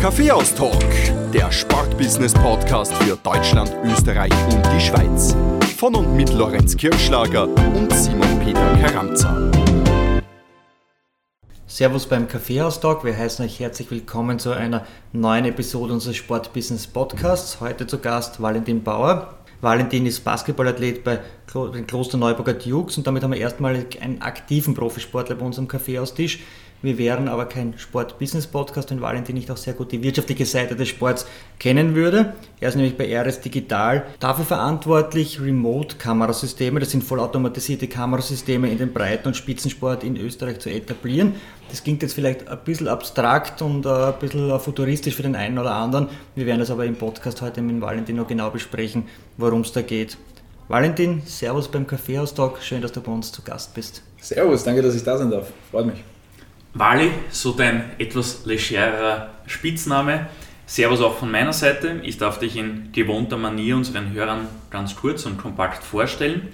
Kaffeehaus-Talk, der Sportbusiness-Podcast für Deutschland, Österreich und die Schweiz. Von und mit Lorenz Kirschlager und Simon Peter Karamza. Servus beim Kaffeehaus-Talk. Wir heißen euch herzlich willkommen zu einer neuen Episode unseres Sportbusiness-Podcasts. Heute zu Gast Valentin Bauer. Valentin ist Basketballathlet bei den Kloster Neuburger Dukes und damit haben wir erstmalig einen aktiven Profisportler bei uns am Kaffeehaustisch. Wir wären aber kein Sport-Business-Podcast, wenn Valentin nicht auch sehr gut die wirtschaftliche Seite des Sports kennen würde. Er ist nämlich bei RS Digital dafür verantwortlich, Remote-Kamerasysteme, das sind vollautomatisierte Kamerasysteme in den Breiten- und Spitzensport in Österreich zu etablieren. Das klingt jetzt vielleicht ein bisschen abstrakt und ein bisschen futuristisch für den einen oder anderen. Wir werden das aber im Podcast heute mit Valentin noch genau besprechen, worum es da geht. Valentin, Servus beim Kaffeehaus-Talk. Schön, dass du bei uns zu Gast bist. Servus, danke, dass ich da sein darf. Freut mich. Wally, so dein etwas legerer Spitzname. Servus auch von meiner Seite. Ich darf dich in gewohnter Manier unseren Hörern ganz kurz und kompakt vorstellen.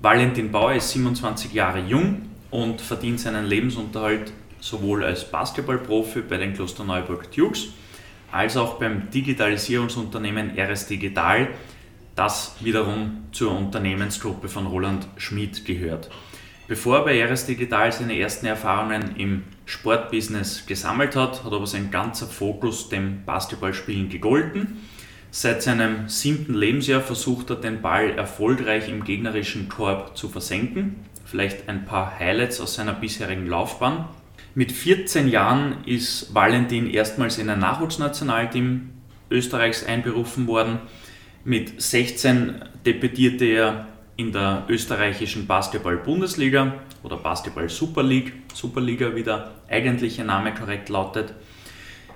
Valentin Bauer ist 27 Jahre jung und verdient seinen Lebensunterhalt sowohl als Basketballprofi bei den Klosterneuburg Dukes als auch beim Digitalisierungsunternehmen RS Digital, das wiederum zur Unternehmensgruppe von Roland Schmid gehört. Bevor er bei RS Digital seine ersten Erfahrungen im Sportbusiness gesammelt hat, hat aber sein ganzer Fokus dem Basketballspielen gegolten. Seit seinem siebten Lebensjahr versucht er den Ball erfolgreich im gegnerischen Korb zu versenken. Vielleicht ein paar Highlights aus seiner bisherigen Laufbahn. Mit 14 Jahren ist Valentin erstmals in ein Nachwuchsnationalteam Österreichs einberufen worden. Mit 16 debütierte er in der österreichischen Basketball-Bundesliga oder Basketball-Super League, Superliga wie der eigentliche Name korrekt lautet.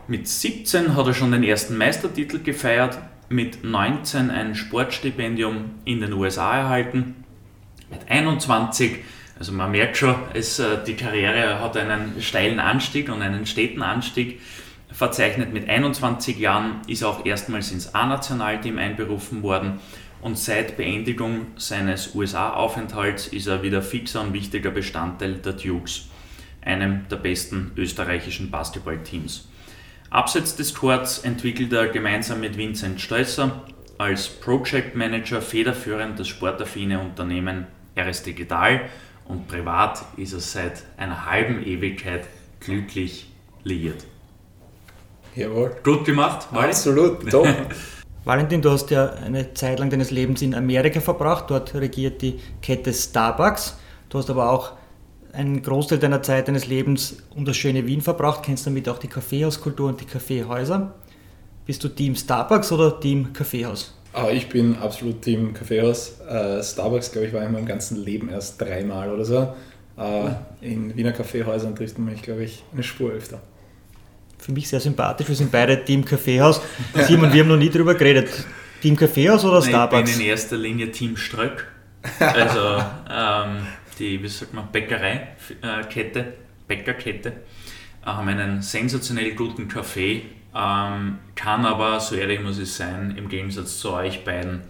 Mit 17 hat er schon den ersten Meistertitel gefeiert, mit 19 ein Sportstipendium in den USA erhalten, mit 21, also man merkt schon, es, äh, die Karriere hat einen steilen Anstieg und einen steten Anstieg verzeichnet. Mit 21 Jahren ist er auch erstmals ins A-Nationalteam einberufen worden und seit Beendigung seines USA-Aufenthalts ist er wieder fixer und wichtiger Bestandteil der Dukes, einem der besten österreichischen Basketballteams. Abseits des Courts entwickelt er gemeinsam mit Vincent Stolzer als Project Manager federführend das sportaffine Unternehmen RS Digital und privat ist er seit einer halben Ewigkeit glücklich liiert. Jawohl. Gut gemacht, Mali? Absolut, top. Valentin, du hast ja eine Zeit lang deines Lebens in Amerika verbracht. Dort regiert die Kette Starbucks. Du hast aber auch einen Großteil deiner Zeit deines Lebens um das schöne Wien verbracht, kennst damit auch die Kaffeehauskultur und die Kaffeehäuser. Bist du Team Starbucks oder Team Kaffeehaus? Ah, ich bin absolut Team Kaffeehaus. Uh, Starbucks, glaube ich, war in meinem ganzen Leben erst dreimal oder so. Uh, in Wiener Kaffeehäusern trifft man mich, glaube ich, eine Spur öfter für mich sehr sympathisch. Wir sind beide Team Kaffeehaus. Simon, wir haben noch nie darüber geredet. Team Kaffeehaus oder Starbucks? Ich bin in erster Linie Team Ströck. Also ähm, die, wie sagt man, Bäckereikette, Bäckerkette, haben einen sensationell guten Kaffee, ähm, kann aber, so ehrlich muss ich sein, im Gegensatz zu euch beiden,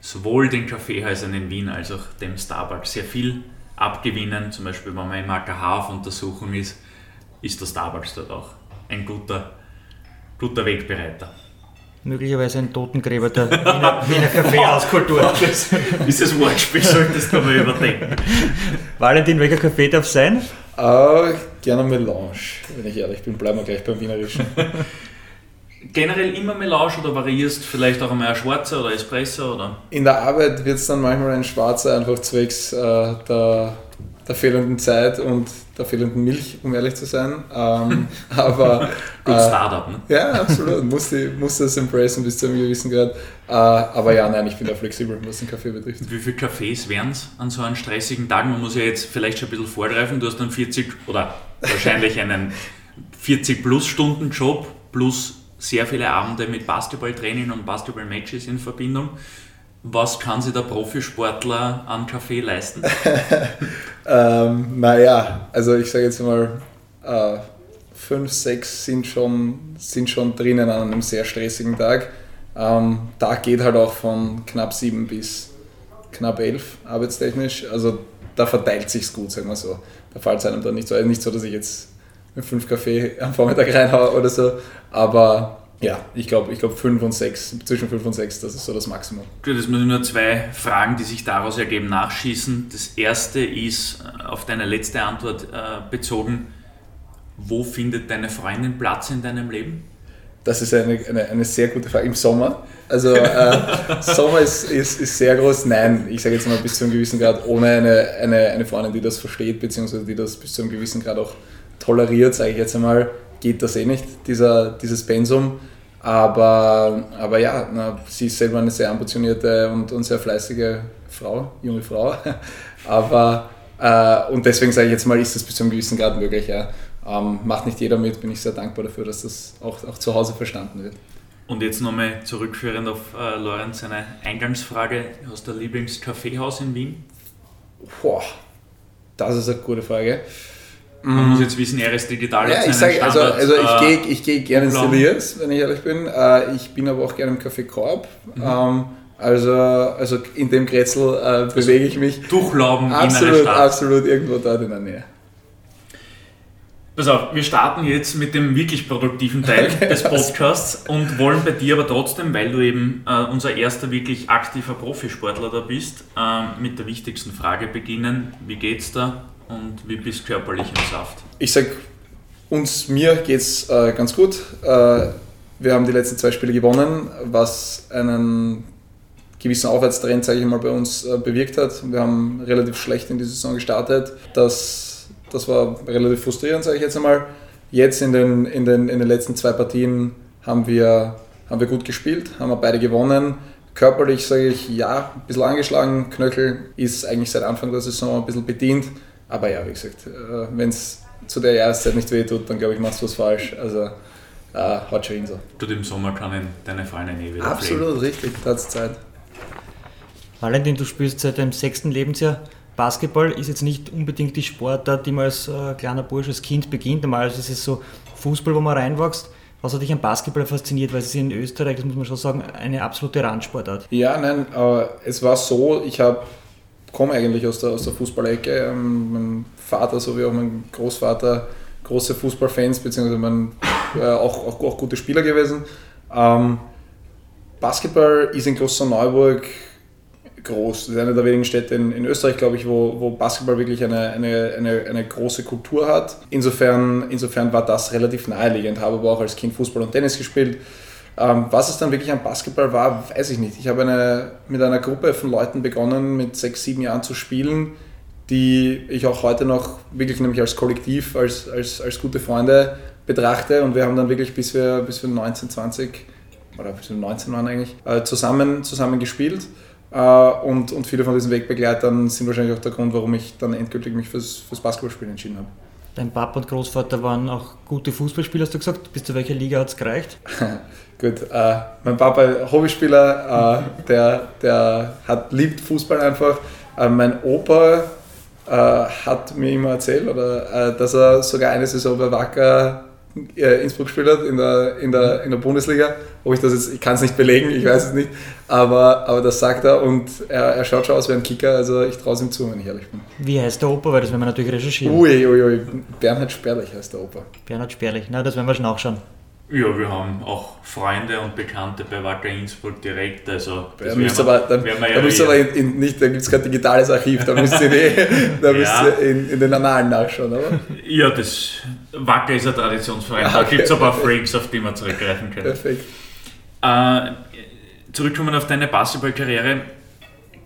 sowohl den Kaffeehäusern in Wien als auch dem Starbucks sehr viel abgewinnen. Zum Beispiel, wenn man im AKH auf Untersuchung ist, ist der Starbucks dort auch ein guter, guter Wegbereiter. Möglicherweise ein Totengräber der Wiener, Wiener Kaffeehauskultur. Dieses Wortspiel solltest du mal überdenken. Valentin, welcher Kaffee darf es sein? Uh, gerne Melange, wenn ich ehrlich bin. Bleiben wir gleich beim Wienerischen. Generell immer Melange oder variierst vielleicht auch einmal ein schwarzer oder Espresso? Oder? In der Arbeit wird es dann manchmal ein schwarzer, einfach zwecks äh, der, der fehlenden Zeit und der fehlenden Milch, um ehrlich zu sein. Ähm, aber. Gut äh, Startup, ne? Ja, absolut. musste, musste das embracen bis zu einem gewissen Grad. Äh, aber ja, nein, ich bin da flexibel, was den Kaffee betrifft. Wie viele Kaffees wären es an so einem stressigen Tag? Man muss ja jetzt vielleicht schon ein bisschen vorgreifen. Du hast dann 40 oder wahrscheinlich einen 40-Plus-Stunden-Job plus sehr viele Abende mit Basketballtraining und Basketball-Matches in Verbindung. Was kann sich der Profisportler an Kaffee leisten? ähm, naja, also ich sage jetzt mal, äh, fünf, sechs sind schon, sind schon drinnen an einem sehr stressigen Tag. Ähm, Tag geht halt auch von knapp sieben bis knapp elf arbeitstechnisch. Also da verteilt sich's gut, sagen wir so. Da fällt es einem dann nicht so. Also nicht so, dass ich jetzt mit fünf Kaffee am Vormittag reinhaue oder so, aber ja, ich glaube, ich glaub 5 und 6, zwischen 5 und 6, das ist so das Maximum. Gut, jetzt muss ich nur zwei Fragen, die sich daraus ergeben, nachschießen. Das erste ist äh, auf deine letzte Antwort äh, bezogen. Wo findet deine Freundin Platz in deinem Leben? Das ist eine, eine, eine sehr gute Frage. Im Sommer. Also äh, Sommer ist, ist, ist sehr groß. Nein, ich sage jetzt mal bis zu einem gewissen Grad, ohne eine, eine, eine Freundin, die das versteht, beziehungsweise die das bis zu einem gewissen Grad auch toleriert, sage ich jetzt einmal, geht das eh nicht, dieser, dieses Pensum. Aber, aber ja, na, sie ist selber eine sehr ambitionierte und, und sehr fleißige Frau, junge Frau. aber, äh, und deswegen sage ich jetzt mal, ist das bis zu einem gewissen Grad möglich. Ja. Ähm, macht nicht jeder mit, bin ich sehr dankbar dafür, dass das auch, auch zu Hause verstanden wird. Und jetzt nochmal zurückführend auf äh, Lorenz seine Eingangsfrage. Hast du ein Lieblingskaffeehaus in Wien? Boah, das ist eine gute Frage. Man muss jetzt wissen, er ist digital. Ja, ich sage, also, also ich äh, gehe ich geh gerne ins Deliers, wenn ich ehrlich bin. Äh, ich bin aber auch gerne im Café Korb. Mhm. Ähm, also, also in dem Grätzl äh, also bewege ich mich. Durchlauben absolut, in eine Stadt. Absolut, irgendwo dort in der Nähe. Pass auf, wir starten jetzt mit dem wirklich produktiven Teil okay, des Podcasts was? und wollen bei dir aber trotzdem, weil du eben äh, unser erster wirklich aktiver Profisportler da bist, äh, mit der wichtigsten Frage beginnen. Wie geht's da? Und wie bist du körperlich im Saft? Ich sag, uns, mir geht es äh, ganz gut. Äh, wir haben die letzten zwei Spiele gewonnen, was einen gewissen Aufwärtstrend, sage ich mal, bei uns äh, bewirkt hat. Wir haben relativ schlecht in die Saison gestartet. Das, das war relativ frustrierend, sage ich jetzt einmal. Jetzt in den, in, den, in den letzten zwei Partien haben wir, haben wir gut gespielt, haben wir beide gewonnen. Körperlich sage ich ja, ein bisschen angeschlagen. Knöchel ist eigentlich seit Anfang der Saison ein bisschen bedient. Aber ja, wie gesagt, äh, wenn es zu der Jahreszeit nicht weh tut, dann glaube ich, machst du was falsch. Also äh, hat schon hin so. Tut im Sommer kann deine Freunde eh wieder Absolut, pflegen. richtig, da hat es Zeit. Valentin, du spielst seit deinem sechsten Lebensjahr. Basketball ist jetzt nicht unbedingt die Sportart, die man als äh, kleiner Bursch, als Kind beginnt. Normalerweise ist es so Fußball, wo man reinwächst. Was hat dich an Basketball fasziniert? Weil es ist in Österreich, das muss man schon sagen, eine absolute Randsportart. Ja, nein, aber es war so, ich habe komme eigentlich aus der, aus der Fußballecke. Ähm, mein Vater sowie auch mein Großvater große Fußballfans, beziehungsweise mein, äh, auch, auch, auch, gute Spieler gewesen. Ähm, Basketball ist in Klosterneuburg groß. Das ist eine der wenigen Städte in, in Österreich, glaube ich, wo, wo Basketball wirklich eine, eine, eine, eine große Kultur hat. Insofern, insofern war das relativ naheliegend. Habe aber auch als Kind Fußball und Tennis gespielt. Ähm, was es dann wirklich am Basketball war, weiß ich nicht. Ich habe eine, mit einer Gruppe von Leuten begonnen, mit sechs, sieben Jahren zu spielen, die ich auch heute noch wirklich nämlich als Kollektiv, als, als, als gute Freunde betrachte. Und wir haben dann wirklich, bis wir, bis wir 19, 20 oder bis wir 19 waren eigentlich, äh, zusammen, zusammen gespielt. Äh, und, und viele von diesen Wegbegleitern sind wahrscheinlich auch der Grund, warum ich dann endgültig mich fürs, fürs Basketballspielen entschieden habe. Dein Papa und Großvater waren auch gute Fußballspieler, hast du gesagt. Bis zu welcher Liga hat es gereicht? Gut, äh, mein Papa Hobbyspieler, äh, der, der hat, liebt Fußball einfach. Äh, mein Opa äh, hat mir immer erzählt, oder, äh, dass er sogar eine Saison bei Wacker Innsbruck gespielt hat in der, in der, in der Bundesliga. Ob ich das jetzt, ich kann es nicht belegen, ich weiß es nicht, aber, aber das sagt er und er, er schaut schon aus wie ein Kicker, also ich traue es ihm zu, wenn ich ehrlich bin. Wie heißt der Opa? Weil das werden wir natürlich recherchieren. Ui, ui, ui. Bernhard Sperlich heißt der Opa. Bernhard Sperlich, na, das werden wir schon nachschauen. Ja, wir haben auch Freunde und Bekannte bei Wacker Innsbruck direkt. Also da müsst aber, dann, ja da müsst aber in, in, nicht, da gibt es kein digitales Archiv, da müsst ihr, da müsst ja. ihr in, in, den Annalen nachschauen, oder? Ja, das Wacker ist ein Traditionsverein. Ah, okay. Da gibt es ein paar Freaks, auf die man zurückgreifen kann. Perfekt. Äh, zurückkommen auf deine Basketballkarriere.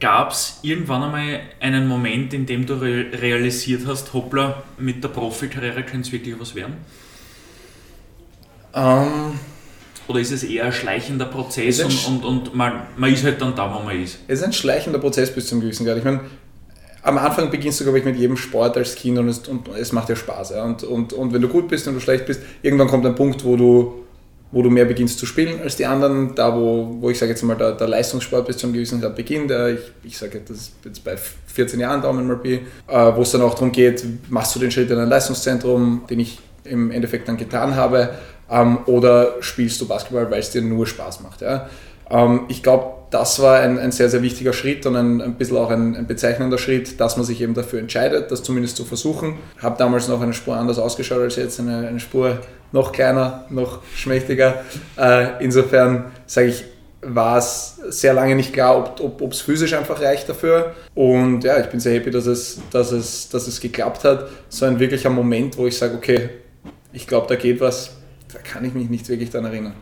gab es irgendwann einmal einen Moment, in dem du re realisiert hast, hoppla, mit der Profikarriere könnte es wirklich was werden? Um, ähm, Oder ist es eher ein schleichender Prozess und, und, und man, man ist halt dann da, wo man ist? Es ist ein schleichender Prozess bis zum gewissen Grad. Ich meine, am Anfang beginnst du, glaube ich, mit jedem Sport als Kind und es, und es macht dir Spaß. Ja? Und, und, und wenn du gut bist und du schlecht bist, irgendwann kommt ein Punkt, wo du, wo du mehr beginnst zu spielen als die anderen. Da, wo, wo ich sage jetzt mal, der, der Leistungssport bis zu einem gewissen Grad beginnt. Ich, ich sage, das jetzt bei 14 Jahren Daumen mal B, äh, wo es dann auch darum geht, machst du den Schritt in ein Leistungszentrum, den ich im Endeffekt dann getan habe, ähm, oder spielst du Basketball, weil es dir nur Spaß macht. Ja? Ähm, ich glaube, das war ein, ein, sehr, sehr wichtiger Schritt und ein, ein bisschen auch ein, ein, bezeichnender Schritt, dass man sich eben dafür entscheidet, das zumindest zu versuchen. Habe damals noch eine Spur anders ausgeschaut als jetzt, eine, eine Spur noch kleiner, noch schmächtiger. Äh, insofern sage ich, war es sehr lange nicht klar, ob es physisch einfach reicht dafür. Und ja, ich bin sehr happy, dass es, dass es, dass es geklappt hat. So ein wirklicher Moment, wo ich sage, okay, ich glaube, da geht was, da kann ich mich nicht wirklich daran erinnern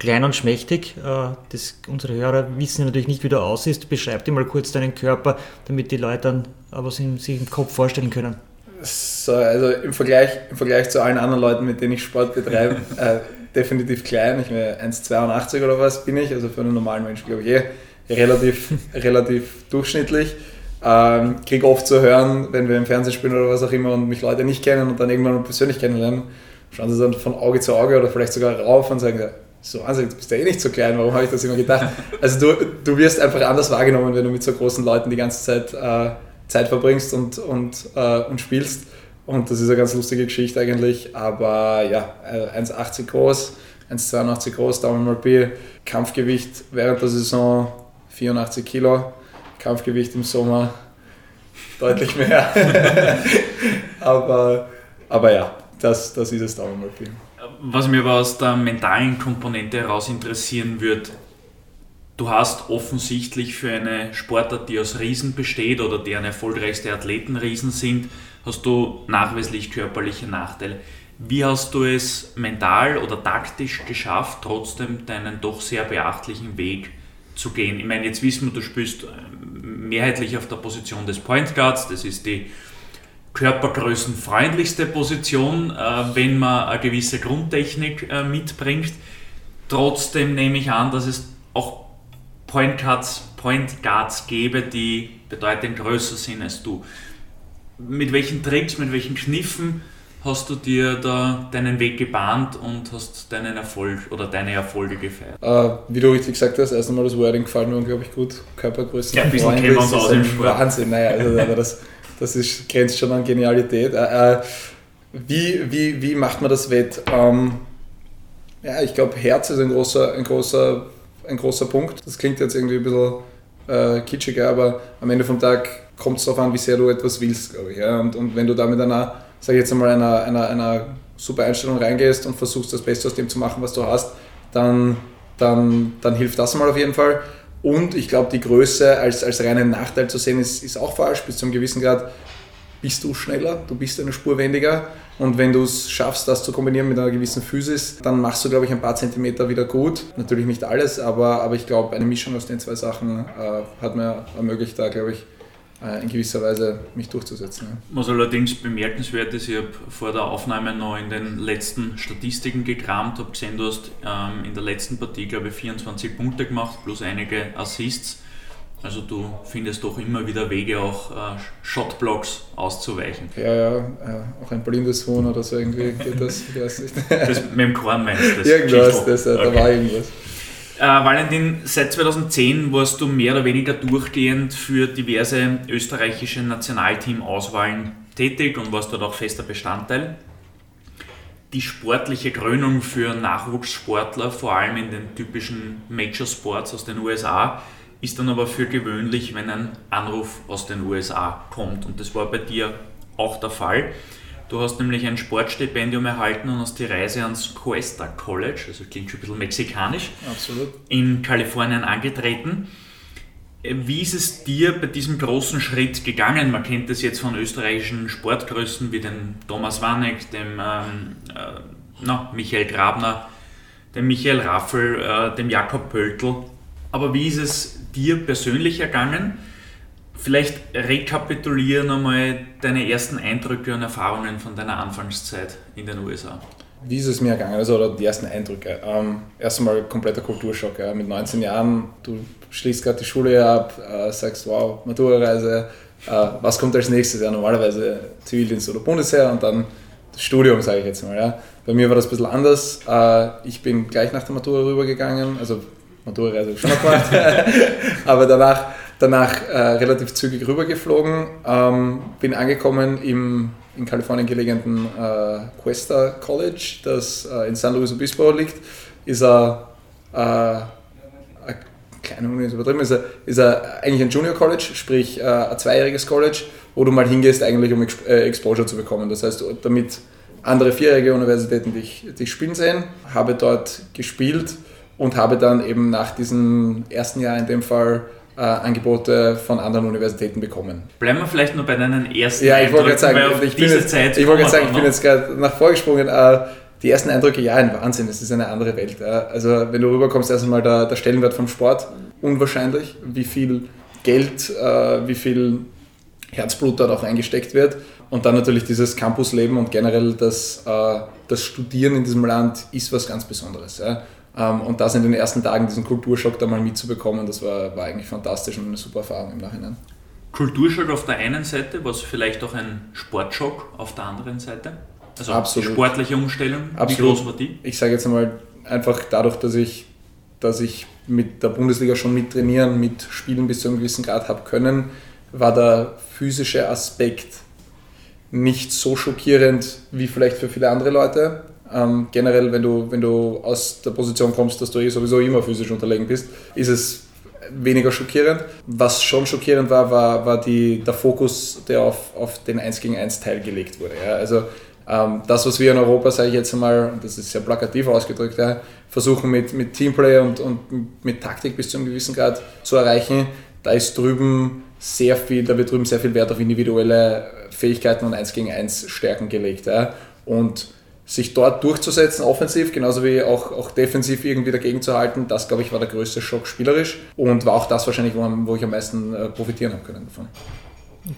klein und schmächtig. Äh, das, unsere Hörer wissen natürlich nicht, wie du aussiehst. Beschreib dir mal kurz deinen Körper, damit die Leute dann was sie sich im Kopf vorstellen können. So, also im Vergleich, im Vergleich zu allen anderen Leuten, mit denen ich Sport betreibe, äh, definitiv klein. Ich bin 1,82 oder was bin ich, also für einen normalen Menschen glaube ich eh relativ, relativ durchschnittlich. Ähm, kriege oft zu hören, wenn wir im Fernsehen spielen oder was auch immer und mich Leute nicht kennen und dann irgendwann persönlich kennenlernen, schauen sie dann von Auge zu Auge oder vielleicht sogar rauf und sagen, so also du bist ja eh nicht so klein, warum habe ich das immer gedacht? Also du, du wirst einfach anders wahrgenommen, wenn du mit so großen Leuten die ganze Zeit äh, Zeit verbringst und, und, äh, und spielst. Und das ist eine ganz lustige Geschichte eigentlich. Aber ja, 1,80 äh, groß, 1,82 groß, Daumen mal B, Kampfgewicht während der Saison 84 Kilo, Kampfgewicht im Sommer deutlich mehr. aber, aber ja, das, das ist es Daumen mal B. Was mir aber aus der mentalen Komponente heraus interessieren würde, du hast offensichtlich für eine Sportart, die aus Riesen besteht oder deren erfolgreichste Athleten Riesen sind, hast du nachweislich körperliche Nachteile. Wie hast du es mental oder taktisch geschafft, trotzdem deinen doch sehr beachtlichen Weg zu gehen? Ich meine, jetzt wissen wir, du spielst mehrheitlich auf der Position des Point Guards, das ist die körpergrößenfreundlichste Position, äh, wenn man eine gewisse Grundtechnik äh, mitbringt. Trotzdem nehme ich an, dass es auch Point Guards, Point Guards gäbe, die bedeutend größer sind als du. Mit welchen Tricks, mit welchen Kniffen hast du dir da deinen Weg gebahnt und hast deinen Erfolg oder deine Erfolge gefeiert? Uh, wie du richtig gesagt hast, erst einmal das Wording gefallen mir unglaublich gut. Körpergrößen. Ja, ein bisschen kennen wir uns aus im Sport. Wahnsinn, naja, also, das, das ist, grenzt schon an Genialität. Äh, äh, wie, wie, wie macht man das wett? Ähm, ja, ich glaube, Herz ist ein großer, ein, großer, ein großer Punkt. Das klingt jetzt irgendwie ein bisschen äh, kitschiger, aber am Ende vom Tag kommt es darauf an, wie sehr du etwas willst, glaube ich. Ja? Und, und wenn du da mit einer, sag ich jetzt einmal, einer, einer, einer super Einstellung reingehst und versuchst, das Beste aus dem zu machen, was du hast, dann, dann, dann hilft das mal auf jeden Fall. Und ich glaube, die Größe als, als reinen Nachteil zu sehen, ist, ist auch falsch. Bis zu einem gewissen Grad bist du schneller, du bist eine Spur wendiger. Und wenn du es schaffst, das zu kombinieren mit einer gewissen Physis, dann machst du, glaube ich, ein paar Zentimeter wieder gut. Natürlich nicht alles, aber, aber ich glaube, eine Mischung aus den zwei Sachen äh, hat mir ermöglicht, da, glaube ich, in gewisser Weise mich durchzusetzen. Ja. Was allerdings bemerkenswert ist, ich habe vor der Aufnahme noch in den letzten Statistiken gekramt, habe gesehen, du hast ähm, in der letzten Partie, glaube ich, 24 Punkte gemacht, plus einige Assists. Also du findest doch immer wieder Wege, auch äh, Shotblocks auszuweichen. Ja, ja, äh, auch ein blindes Huhn oder so irgendwie geht das, das mit dem Korn meinst du? Irgendwas, das, äh, okay. da war irgendwas. Äh, Valentin, seit 2010 warst du mehr oder weniger durchgehend für diverse österreichische Nationalteam-Auswahlen tätig und warst dort auch fester Bestandteil. Die sportliche Krönung für Nachwuchssportler, vor allem in den typischen Major Sports aus den USA, ist dann aber für gewöhnlich, wenn ein Anruf aus den USA kommt. Und das war bei dir auch der Fall. Du hast nämlich ein Sportstipendium erhalten und hast die Reise ans Cuesta College, also klingt schon ein bisschen mexikanisch, Absolut. in Kalifornien angetreten. Wie ist es dir bei diesem großen Schritt gegangen? Man kennt das jetzt von österreichischen Sportgrößen wie dem Thomas Wanek, dem ähm, äh, no, Michael Grabner, dem Michael Raffel, äh, dem Jakob Pöltl. Aber wie ist es dir persönlich ergangen? Vielleicht rekapitulieren nochmal deine ersten Eindrücke und Erfahrungen von deiner Anfangszeit in den USA. Wie ist es mir ergangen? Also, oder die ersten Eindrücke. Ähm, erstmal kompletter Kulturschock. Ja. Mit 19 Jahren, du schließt gerade die Schule ab, äh, sagst, wow, Matura-Reise, äh, was kommt als nächstes? Ja, normalerweise Zivildienst oder Bundesheer und dann das Studium, sage ich jetzt mal. Ja. Bei mir war das ein bisschen anders. Äh, ich bin gleich nach der Matura rübergegangen, also Matura-Reise schon gemacht, aber danach danach äh, relativ zügig rübergeflogen, ähm, bin angekommen im in Kalifornien gelegenen äh, Cuesta College, das äh, in San Luis Obispo liegt, ist er äh, eine kleine Uni ist übertrieben, ist ist eigentlich ein Junior College, sprich äh, ein zweijähriges College, wo du mal hingehst, eigentlich um äh, Exposure zu bekommen. Das heißt, damit andere vierjährige Universitäten dich, dich spielen sehen, habe dort gespielt und habe dann eben nach diesem ersten Jahr in dem Fall äh, Angebote von anderen Universitäten bekommen. Bleiben wir vielleicht nur bei deinen ersten Ja, ich wollte gerade sagen, ich bin jetzt, ich wollte sagen, ich bin jetzt gerade nach vorgesprungen. Äh, die ersten Eindrücke, ja, ein Wahnsinn, es ist eine andere Welt. Also wenn du rüberkommst, erst einmal der, der Stellenwert vom Sport, unwahrscheinlich, wie viel Geld, äh, wie viel Herzblut dort auch eingesteckt wird. Und dann natürlich dieses Campusleben und generell das, das Studieren in diesem Land ist was ganz Besonderes. Ähm, und das in den ersten Tagen, diesen Kulturschock da mal mitzubekommen, das war, war eigentlich fantastisch und eine super Erfahrung im Nachhinein. Kulturschock auf der einen Seite, was vielleicht auch ein Sportschock auf der anderen Seite? Also Absolut. sportliche Umstellung, Absolut. wie groß war die? Ich sage jetzt einmal, einfach dadurch, dass ich, dass ich mit der Bundesliga schon mit trainieren, mit Spielen bis zu einem gewissen Grad habe können, war der physische Aspekt nicht so schockierend wie vielleicht für viele andere Leute. Ähm, generell, wenn du, wenn du aus der Position kommst, dass du eh sowieso immer physisch unterlegen bist, ist es weniger schockierend. Was schon schockierend war, war, war die, der Fokus, der auf, auf den 1 gegen 1 Teil gelegt wurde. Ja. Also ähm, das, was wir in Europa, sage ich jetzt einmal, das ist sehr plakativ ausgedrückt, ja, versuchen mit, mit Teamplay und, und mit Taktik bis zu einem gewissen Grad zu erreichen, da ist drüben sehr viel, da wird drüben sehr viel Wert auf individuelle Fähigkeiten und 1 gegen 1 Stärken gelegt. Ja. Und sich dort durchzusetzen, offensiv, genauso wie auch, auch defensiv irgendwie dagegen zu halten, das glaube ich war der größte Schock spielerisch und war auch das wahrscheinlich, wo, wo ich am meisten äh, profitieren habe können davon.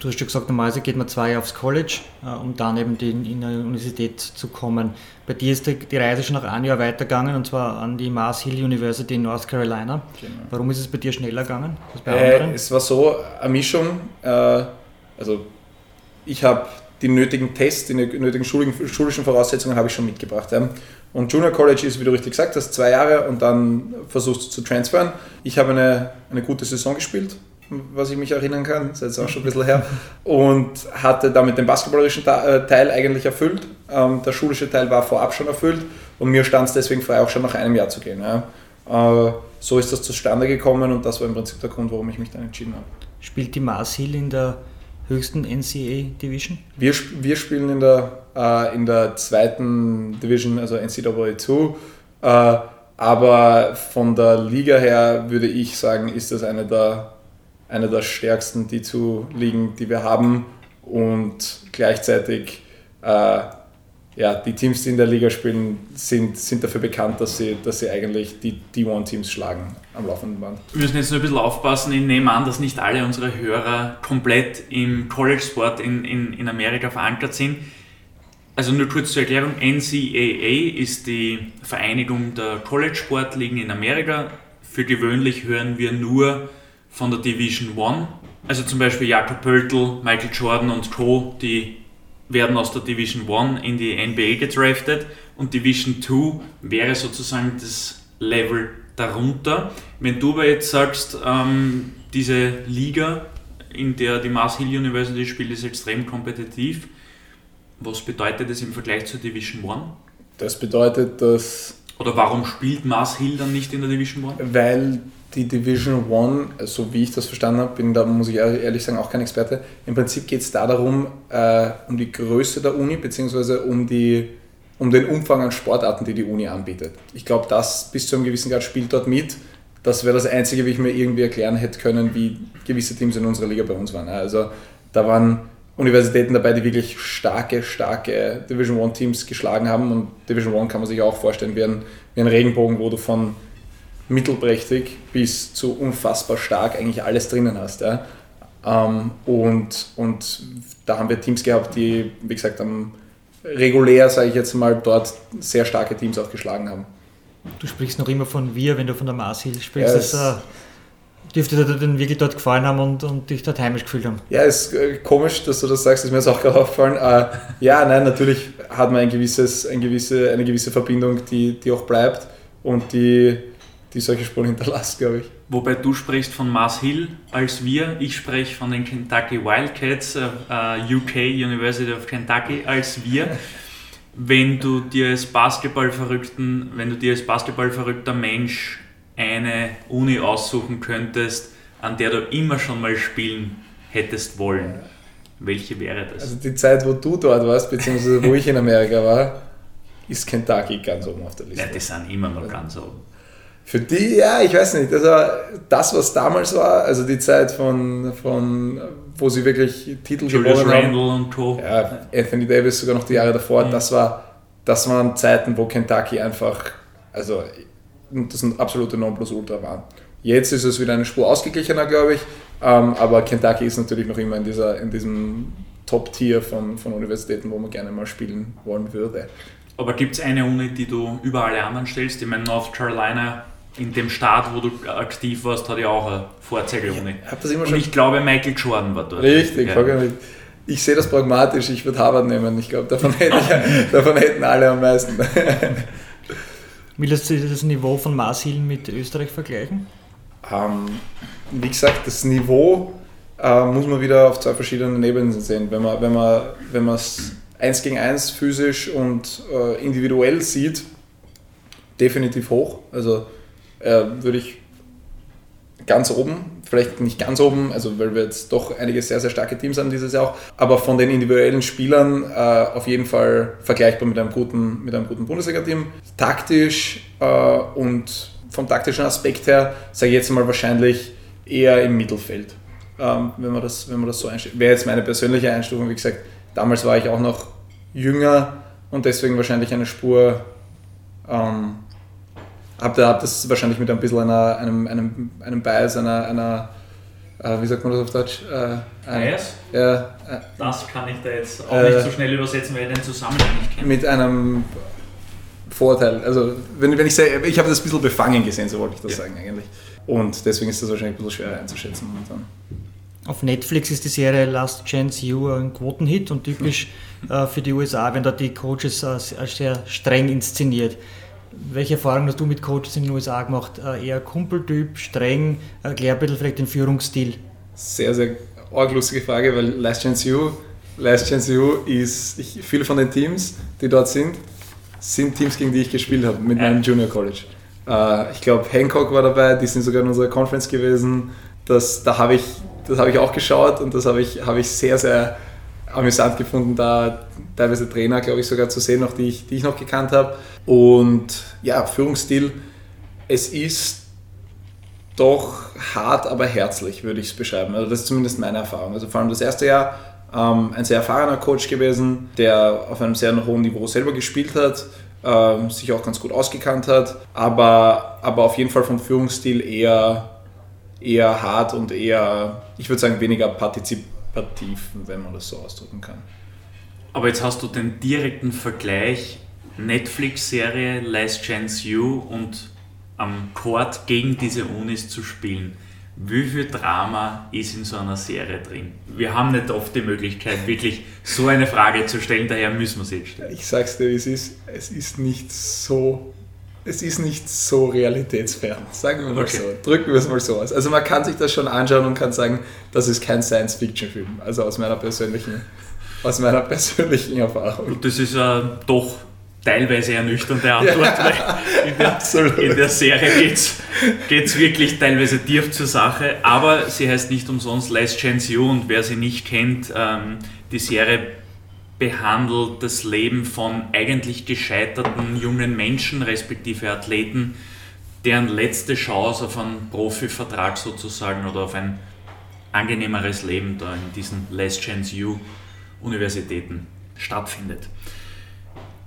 Du hast ja gesagt, normalerweise geht man zwei Jahre aufs College, äh, um dann eben die, in eine Universität zu kommen. Bei dir ist die Reise schon nach einem Jahr weitergegangen und zwar an die Mars Hill University in North Carolina. Genau. Warum ist es bei dir schneller gegangen als bei äh, anderen? Es war so eine Mischung. Äh, also ich habe die nötigen Tests, die nötigen schulischen Voraussetzungen habe ich schon mitgebracht. Ja. Und Junior College ist, wie du richtig gesagt hast, zwei Jahre und dann versuchst du zu transferen. Ich habe eine, eine gute Saison gespielt, was ich mich erinnern kann, das ist jetzt auch schon ein bisschen her, und hatte damit den basketballerischen äh, Teil eigentlich erfüllt. Ähm, der schulische Teil war vorab schon erfüllt und mir stand es deswegen frei, auch schon nach einem Jahr zu gehen. Ja. Äh, so ist das zustande gekommen und das war im Prinzip der Grund, warum ich mich dann entschieden habe. Spielt die Mars Hill in der höchsten NCAA Division? Wir, wir spielen in der, äh, in der zweiten Division, also NCAA 2. Äh, aber von der Liga her würde ich sagen, ist das eine der, eine der stärksten D2-Ligen, die wir haben. Und gleichzeitig äh, ja, die Teams, die in der Liga spielen, sind, sind dafür bekannt, dass sie, dass sie eigentlich die D1-Teams schlagen am laufenden Band. Wir müssen jetzt nur ein bisschen aufpassen. Ich nehme an, dass nicht alle unsere Hörer komplett im College-Sport in, in, in Amerika verankert sind. Also nur kurz zur Erklärung, NCAA ist die Vereinigung der College-Sportligen in Amerika. Für gewöhnlich hören wir nur von der Division 1. Also zum Beispiel Jakob Pöltl, Michael Jordan und Co., die werden aus der Division 1 in die NBA gedraftet und Division 2 wäre sozusagen das Level darunter. Wenn du aber jetzt sagst, ähm, diese Liga, in der die Mars Hill University spielt, ist extrem kompetitiv, was bedeutet das im Vergleich zur Division 1? Das bedeutet, dass. Oder warum spielt Mars Hill dann nicht in der Division 1? Weil die Division One, so wie ich das verstanden habe, bin da, muss ich ehrlich sagen, auch kein Experte. Im Prinzip geht es da darum, äh, um die Größe der Uni, beziehungsweise um, die, um den Umfang an Sportarten, die die Uni anbietet. Ich glaube, das bis zu einem gewissen Grad spielt dort mit. Das wäre das Einzige, wie ich mir irgendwie erklären hätte können, wie gewisse Teams in unserer Liga bei uns waren. Also da waren Universitäten dabei, die wirklich starke, starke Division One Teams geschlagen haben. Und Division One kann man sich auch vorstellen wie ein, wie ein Regenbogen, wo du von mittelprächtig bis zu unfassbar stark eigentlich alles drinnen hast. Ja. Ähm, und, und da haben wir Teams gehabt, die, wie gesagt, am regulär, sage ich jetzt mal, dort sehr starke Teams auch geschlagen haben. Du sprichst noch immer von wir, wenn du von der Mars Hill sprichst. Ja, das äh, dürfte dir dann wirklich dort gefallen haben und, und dich dort heimisch gefühlt haben. Ja, ist äh, komisch, dass du das sagst, ist mir jetzt auch gerade aufgefallen. Äh, ja, nein, natürlich hat man ein gewisses, ein gewisse, eine gewisse Verbindung, die, die auch bleibt und die, die solche Spuren hinterlässt, glaube ich. Wobei du sprichst von Mars Hill als wir, ich spreche von den Kentucky Wildcats, äh, UK University of Kentucky als wir. Wenn du dir als Basketballverrückten, wenn du dir als Basketballverrückter Mensch eine Uni aussuchen könntest, an der du immer schon mal spielen hättest wollen, welche wäre das? Also die Zeit, wo du dort warst, beziehungsweise wo ich in Amerika war, ist Kentucky ganz oben auf der Liste. Ja, die sind immer noch ganz oben. Für die, ja, ich weiß nicht. Also das, was damals war, also die Zeit von, von wo sie wirklich Titel Julius gewonnen Randall haben. und Co. Ja, Anthony Davis sogar noch die Jahre davor. Mhm. Das, war, das waren Zeiten, wo Kentucky einfach, also das sind absolute Nonplusultra waren. Jetzt ist es wieder eine Spur ausgeglichener, glaube ich. Ähm, aber Kentucky ist natürlich noch immer in, dieser, in diesem Top-Tier von, von Universitäten, wo man gerne mal spielen wollen würde. Aber gibt es eine Uni, die du über alle anderen stellst? Ich meine, North Carolina in dem Staat, wo du aktiv warst, hat ja auch eine Vorzeige-Uni. Und ich glaube, Michael Jordan war dort. Richtig, ja. ich sehe das pragmatisch, ich würde Harvard nehmen. Ich glaube, davon, hätte davon hätten alle am meisten. Willst du das Niveau von Marshill mit Österreich vergleichen? Ähm, wie gesagt, das Niveau äh, muss man wieder auf zwei verschiedenen Ebenen sehen. Wenn man wenn man wenn man es eins gegen eins physisch und äh, individuell sieht, definitiv hoch. Also äh, würde ich ganz oben, vielleicht nicht ganz oben, also weil wir jetzt doch einige sehr, sehr starke Teams haben dieses Jahr auch, aber von den individuellen Spielern äh, auf jeden Fall vergleichbar mit einem guten, mit einem guten Bundesliga-Team. Taktisch äh, und vom taktischen Aspekt her, sage ich jetzt mal wahrscheinlich eher im Mittelfeld, ähm, wenn, man das, wenn man das so einstellt. Wäre jetzt meine persönliche Einstufung, wie gesagt, damals war ich auch noch jünger und deswegen wahrscheinlich eine Spur ähm, habe da, hab das wahrscheinlich mit ein bisschen einer, einem, einem, einem Bias, einer, einer äh, wie sagt man das auf Deutsch? Äh, Bias? Ja, äh, das kann ich da jetzt auch nicht so schnell übersetzen, weil ich den Zusammenhang nicht kenne. Mit einem Vorteil. Also, wenn, wenn ich sage, ich habe das ein bisschen befangen gesehen, so wollte ich das ja. sagen eigentlich. Und deswegen ist das wahrscheinlich ein bisschen schwer einzuschätzen momentan. Auf Netflix ist die Serie Last Chance You ein Quotenhit und typisch äh, für die USA, wenn da die Coaches äh, sehr streng inszeniert. Welche Erfahrungen hast du mit Coaches in den USA gemacht? Äh, eher Kumpeltyp, streng, erklär bitte vielleicht den Führungsstil. Sehr, sehr arg lustige Frage, weil Last Chance U, Last Chance U ist, ich, viele von den Teams, die dort sind, sind Teams, gegen die ich gespielt habe mit meinem Junior College. Äh, ich glaube, Hancock war dabei, die sind sogar in unserer Conference gewesen. Das, da habe ich, hab ich auch geschaut und das habe ich, hab ich sehr, sehr amüsant gefunden, da teilweise Trainer, glaube ich, sogar zu sehen, noch die ich, die ich noch gekannt habe. Und ja, Führungsstil, es ist doch hart, aber herzlich, würde ich es beschreiben. Also das ist zumindest meine Erfahrung. Also vor allem das erste Jahr ähm, ein sehr erfahrener Coach gewesen, der auf einem sehr hohen Niveau selber gespielt hat, ähm, sich auch ganz gut ausgekannt hat, aber, aber auf jeden Fall vom Führungsstil eher, eher hart und eher, ich würde sagen, weniger partizipativ vertiefen, wenn man das so ausdrücken kann. Aber jetzt hast du den direkten Vergleich Netflix-Serie Last Chance You und am Court gegen diese Unis zu spielen. Wie viel Drama ist in so einer Serie drin? Wir haben nicht oft die Möglichkeit, wirklich so eine Frage zu stellen, daher müssen wir sie jetzt stellen. Ich sag's dir, wie es ist. Es ist nicht so es ist nicht so realitätsfern, sagen wir mal okay. so. Drücken wir es mal so aus. Also man kann sich das schon anschauen und kann sagen, das ist kein Science-Fiction-Film. Also aus meiner persönlichen, aus meiner persönlichen Erfahrung. Und das ist äh, doch teilweise ernüchternde Antwort, ja, weil in der, in der Serie geht es wirklich teilweise tief zur Sache, aber sie heißt nicht umsonst Last Chance You und wer sie nicht kennt, ähm, die Serie behandelt das Leben von eigentlich gescheiterten jungen Menschen, respektive Athleten, deren letzte Chance auf einen Profivertrag sozusagen oder auf ein angenehmeres Leben da in diesen Last Chance U Universitäten stattfindet.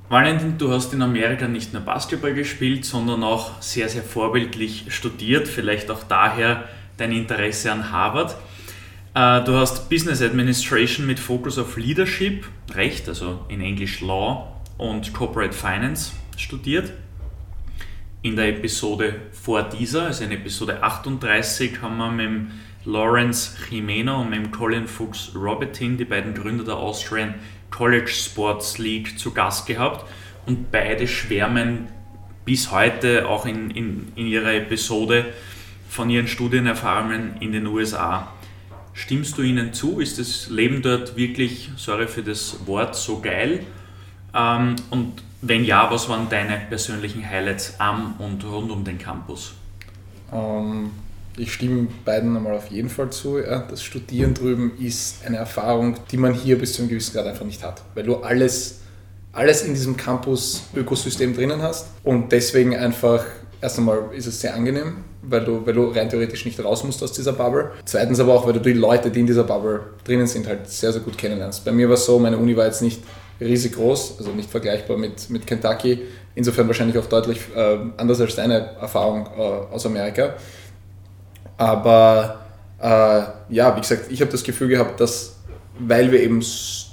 Valentin, du hast in Amerika nicht nur Basketball gespielt, sondern auch sehr, sehr vorbildlich studiert, vielleicht auch daher dein Interesse an Harvard. Äh, du hast Business Administration mit Fokus auf Leadership, Recht, also in Englisch Law und Corporate Finance studiert. In der Episode vor dieser, also in Episode 38, haben wir mit Lawrence Jimeno und mit Colin Fuchs Robertin, die beiden Gründer der Austrian College Sports League, zu Gast gehabt. Und beide schwärmen bis heute auch in, in, in ihrer Episode von ihren Studienerfahrungen in den USA. Stimmst du ihnen zu? Ist das Leben dort wirklich, sorry für das Wort, so geil? Ähm, und wenn ja, was waren deine persönlichen Highlights am und rund um den Campus? Ähm, ich stimme beiden einmal auf jeden Fall zu. Das Studieren drüben ist eine Erfahrung, die man hier bis zu einem gewissen Grad einfach nicht hat, weil du alles, alles in diesem Campus-Ökosystem drinnen hast und deswegen einfach, erst einmal ist es sehr angenehm, weil du, weil du rein theoretisch nicht raus musst aus dieser Bubble. Zweitens aber auch, weil du die Leute, die in dieser Bubble drinnen sind, halt sehr, sehr gut kennenlernst. Bei mir war es so, meine Uni war jetzt nicht riesig groß, also nicht vergleichbar mit, mit Kentucky. Insofern wahrscheinlich auch deutlich äh, anders als deine Erfahrung äh, aus Amerika. Aber äh, ja, wie gesagt, ich habe das Gefühl gehabt, dass weil wir eben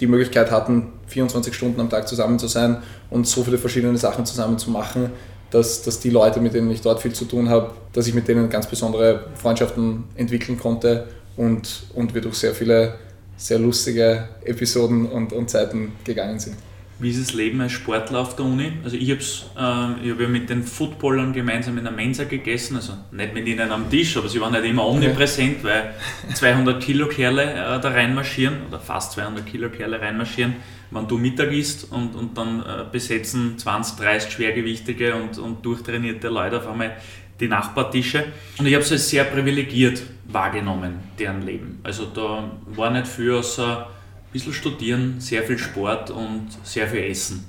die Möglichkeit hatten, 24 Stunden am Tag zusammen zu sein und so viele verschiedene Sachen zusammen zu machen, dass, dass die Leute, mit denen ich dort viel zu tun habe, dass ich mit denen ganz besondere Freundschaften entwickeln konnte und, und wir durch sehr viele sehr lustige Episoden und, und Zeiten gegangen sind. Wie ist das Leben als Sportler auf der Uni? Also ich habe äh, hab ja mit den Footballern gemeinsam in der Mensa gegessen, also nicht mit ihnen am Tisch, aber sie waren nicht immer omnipräsent, weil 200 Kilo Kerle äh, da reinmarschieren, oder fast 200 Kilo Kerle reinmarschieren, wenn du Mittag isst und, und dann äh, besetzen 20, 30 Schwergewichtige und, und durchtrainierte Leute auf einmal die Nachbartische. Und ich habe es als sehr privilegiert wahrgenommen, deren Leben. Also da war nicht viel außer bisschen studieren, sehr viel Sport und sehr viel Essen.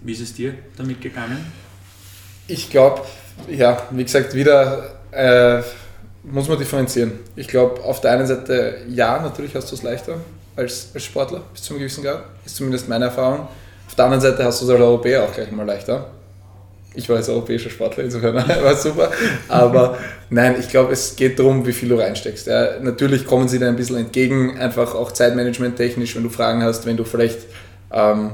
Wie ist es dir damit gegangen? Ich glaube, ja, wie gesagt, wieder äh, muss man differenzieren. Ich glaube, auf der einen Seite, ja, natürlich hast du es leichter als, als Sportler bis zu einem gewissen Grad. Ist zumindest meine Erfahrung. Auf der anderen Seite hast du es als Europäer auch gleich mal leichter ich war jetzt europäischer Sportler, insofern war super. Aber nein, ich glaube, es geht darum, wie viel du reinsteckst. Ja, natürlich kommen sie dir ein bisschen entgegen, einfach auch Zeitmanagement technisch, wenn du Fragen hast, wenn du vielleicht, ähm,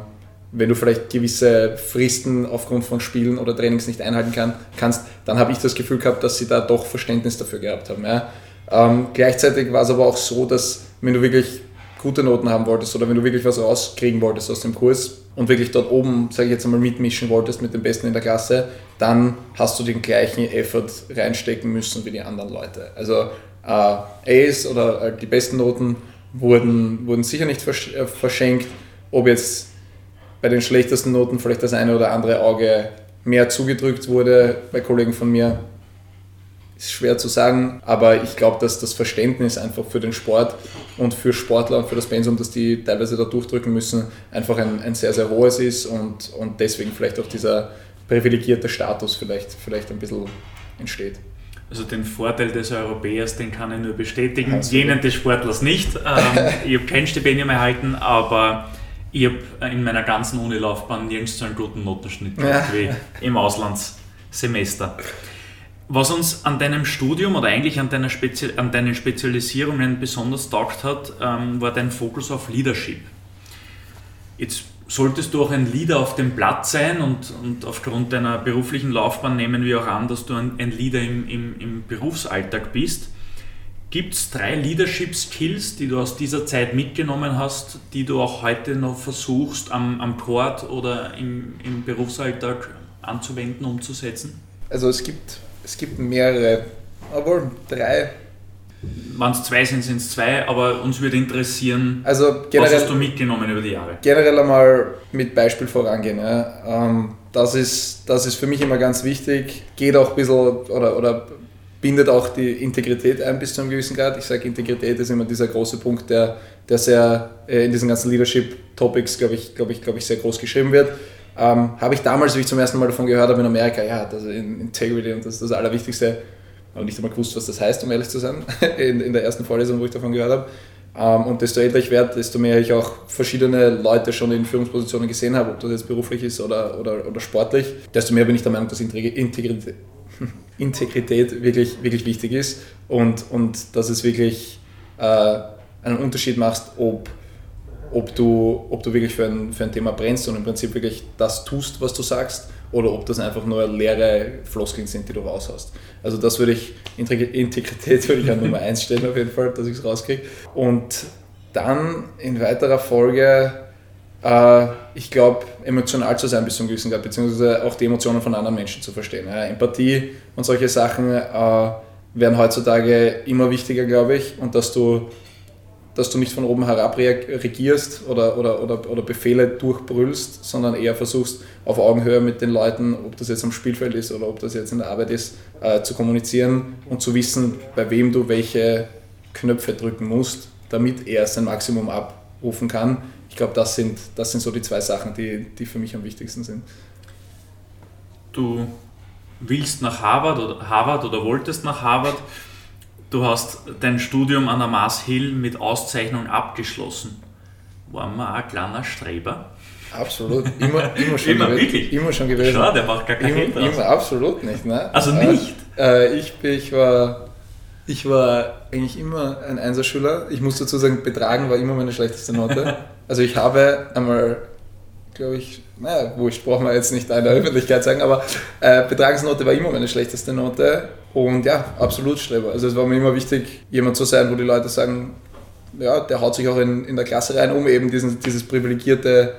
wenn du vielleicht gewisse Fristen aufgrund von Spielen oder Trainings nicht einhalten kann, kannst, dann habe ich das Gefühl gehabt, dass sie da doch Verständnis dafür gehabt haben. Ja. Ähm, gleichzeitig war es aber auch so, dass wenn du wirklich gute Noten haben wolltest oder wenn du wirklich was rauskriegen wolltest aus dem Kurs und wirklich dort oben, sage ich jetzt einmal, mitmischen wolltest mit den Besten in der Klasse, dann hast du den gleichen Effort reinstecken müssen wie die anderen Leute. Also äh, A's oder äh, die besten Noten wurden, wurden sicher nicht versch äh, verschenkt. Ob jetzt bei den schlechtesten Noten vielleicht das eine oder andere Auge mehr zugedrückt wurde bei Kollegen von mir, ist schwer zu sagen, aber ich glaube, dass das Verständnis einfach für den Sport und für Sportler und für das Pensum, das die teilweise da durchdrücken müssen, einfach ein, ein sehr, sehr hohes ist und, und deswegen vielleicht auch dieser privilegierte Status vielleicht, vielleicht ein bisschen entsteht. Also den Vorteil des Europäers, den kann ich nur bestätigen, also, jenen des Sportlers nicht. Ähm, ich habe kein Stipendium erhalten, aber ich habe in meiner ganzen Unilaufbahn nirgends so einen guten Notenschnitt gehabt ja. wie im Auslandssemester. Was uns an deinem Studium oder eigentlich an, deiner Spezi an deinen Spezialisierungen besonders taugt hat, ähm, war dein Fokus auf Leadership. Jetzt solltest du auch ein Leader auf dem Platz sein und, und aufgrund deiner beruflichen Laufbahn nehmen wir auch an, dass du ein, ein Leader im, im, im Berufsalltag bist. Gibt es drei Leadership Skills, die du aus dieser Zeit mitgenommen hast, die du auch heute noch versuchst am, am Court oder im, im Berufsalltag anzuwenden, umzusetzen? Also es gibt es gibt mehrere, obwohl drei. Wenn es zwei sind, sind es zwei, aber uns würde interessieren, also generell, was hast du mitgenommen über die Jahre? Generell einmal mit Beispiel vorangehen. Ja. Ähm, das, ist, das ist für mich immer ganz wichtig. Geht auch ein bisschen oder, oder bindet auch die Integrität ein bis zu einem gewissen Grad. Ich sage, Integrität ist immer dieser große Punkt, der, der sehr äh, in diesen ganzen Leadership-Topics, glaube ich, glaub ich, glaub ich, sehr groß geschrieben wird. Ähm, habe ich damals, wie ich zum ersten Mal davon gehört habe in Amerika, ja, das Integrity und das ist das Allerwichtigste, aber nicht einmal gewusst, was das heißt, um ehrlich zu sein, in, in der ersten Vorlesung, wo ich davon gehört habe. Ähm, und desto älter ich werde, desto mehr ich auch verschiedene Leute schon in Führungspositionen gesehen habe, ob das jetzt beruflich ist oder, oder, oder sportlich, desto mehr bin ich der Meinung, dass Integrität, Integrität wirklich, wirklich wichtig ist und, und dass es wirklich äh, einen Unterschied macht, ob, ob, du, ob du wirklich für ein, für ein Thema brennst und im Prinzip wirklich das tust, was du sagst, oder ob das einfach nur leere Floskeln sind, die du raushaust. Also das würde ich, Integrität würde ich an Nummer 1 stellen auf jeden Fall, dass ich es rauskriege. Und dann in weiterer Folge, äh, ich glaube, emotional zu sein bis zum gewissen Grad, beziehungsweise auch die Emotionen von anderen Menschen zu verstehen. Ja, Empathie und solche Sachen äh, werden heutzutage immer wichtiger, glaube ich, und dass du dass du nicht von oben herab regierst oder, oder, oder, oder Befehle durchbrüllst, sondern eher versuchst, auf Augenhöhe mit den Leuten, ob das jetzt am Spielfeld ist oder ob das jetzt in der Arbeit ist, äh, zu kommunizieren und zu wissen, bei wem du welche Knöpfe drücken musst, damit er sein Maximum abrufen kann. Ich glaube, das sind, das sind so die zwei Sachen, die, die für mich am wichtigsten sind. Du willst nach Harvard oder, Harvard oder wolltest nach Harvard du hast dein Studium an der Mars Hill mit Auszeichnung abgeschlossen. War man ein kleiner Streber? Absolut, immer, immer schon immer, gewesen. Wirklich? Immer schon gewesen. Schau, der macht gar kein immer, immer, Absolut nicht, ne? Also nicht? Äh, ich, ich, war, ich war eigentlich immer ein Einserschüler. Ich muss dazu sagen, Betragen war immer meine schlechteste Note. Also ich habe einmal, glaube ich, naja, wurscht, brauchen wir jetzt nicht in der Öffentlichkeit sagen, aber äh, Betragsnote war immer meine schlechteste Note und ja, absolut Streber. Also es war mir immer wichtig, jemand zu sein, wo die Leute sagen, ja, der haut sich auch in, in der Klasse rein, um eben diesen, dieses privilegierte,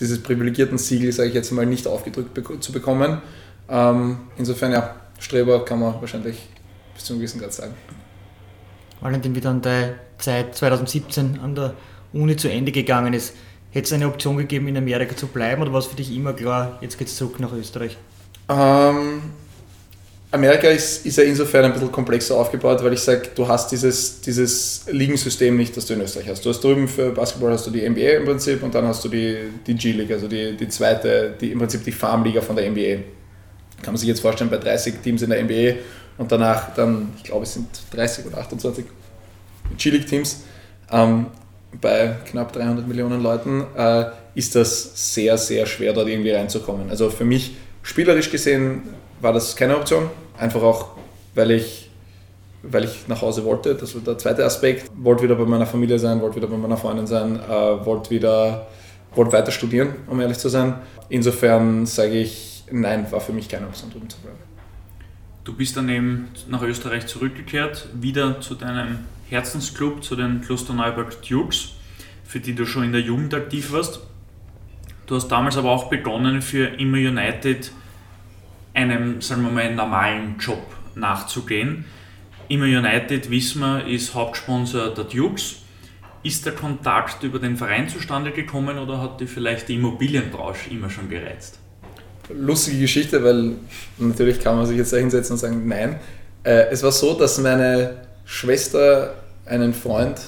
dieses privilegierten Siegel, sage ich jetzt mal, nicht aufgedrückt be zu bekommen. Ähm, insofern, ja, Streber kann man wahrscheinlich bis zu einem gewissen Grad sagen. Valentin, wie dann deine Zeit 2017 an der Uni zu Ende gegangen ist, hätte es eine Option gegeben, in Amerika zu bleiben oder war es für dich immer klar, jetzt geht es zurück nach Österreich? Ähm, Amerika ist, ist ja insofern ein bisschen komplexer aufgebaut, weil ich sage, du hast dieses, dieses Ligensystem nicht, das du in Österreich hast. Du hast drüben für Basketball hast du die NBA im Prinzip und dann hast du die, die G-League, also die, die zweite, die, im Prinzip die Farmliga von der NBA. Kann man sich jetzt vorstellen, bei 30 Teams in der NBA und danach dann, ich glaube es sind 30 oder 28 G-League-Teams, ähm, bei knapp 300 Millionen Leuten, äh, ist das sehr, sehr schwer, dort irgendwie reinzukommen. Also für mich, spielerisch gesehen, war das keine Option. Einfach auch, weil ich, weil ich nach Hause wollte. Das war der zweite Aspekt. Wollte wieder bei meiner Familie sein, wollte wieder bei meiner Freundin sein, äh, wollte wieder wollte weiter studieren, um ehrlich zu sein. Insofern sage ich, nein, war für mich keine Option, drüben zu bleiben. Du bist dann eben nach Österreich zurückgekehrt, wieder zu deinem Herzensclub, zu den Klosterneuburg Dukes, für die du schon in der Jugend aktiv warst. Du hast damals aber auch begonnen, für Immer United einem, sagen wir mal, normalen Job nachzugehen. Immer United, wissen wir, ist Hauptsponsor der Dukes. Ist der Kontakt über den Verein zustande gekommen oder hat dich vielleicht die Immobilienbranche immer schon gereizt? Lustige Geschichte, weil natürlich kann man sich jetzt da hinsetzen und sagen, nein. Äh, es war so, dass meine Schwester einen Freund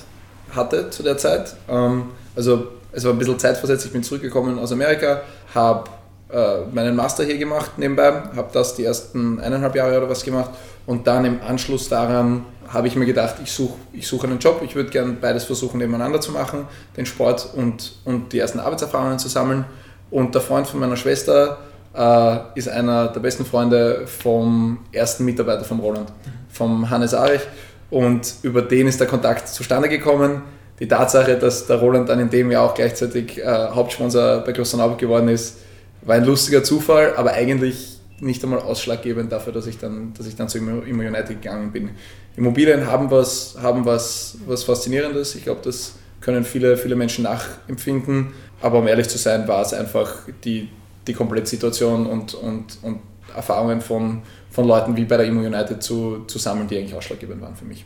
hatte zu der Zeit. Ähm, also es war ein bisschen zeitversetzt, ich bin zurückgekommen aus Amerika, habe äh, meinen Master hier gemacht nebenbei, habe das die ersten eineinhalb Jahre oder was gemacht und dann im Anschluss daran habe ich mir gedacht, ich suche ich such einen Job, ich würde gerne beides versuchen nebeneinander zu machen, den Sport und, und die ersten Arbeitserfahrungen zu sammeln. Und der Freund von meiner Schwester äh, ist einer der besten Freunde vom ersten Mitarbeiter von Roland, vom Hannes Arich. Und über den ist der Kontakt zustande gekommen. Die Tatsache, dass der Roland dann in dem Jahr auch gleichzeitig äh, Hauptsponsor bei Klosterneuburg geworden ist, war ein lustiger Zufall, aber eigentlich nicht einmal ausschlaggebend dafür, dass ich dann, dass ich dann zu Immo United gegangen bin. Immobilien haben was, haben was, was Faszinierendes. Ich glaube, das können viele, viele Menschen nachempfinden. Aber um ehrlich zu sein, war es einfach die, die Komplettsituation und, und, und Erfahrungen von, von Leuten wie bei der Immo United zu, zu sammeln, die eigentlich ausschlaggebend waren für mich.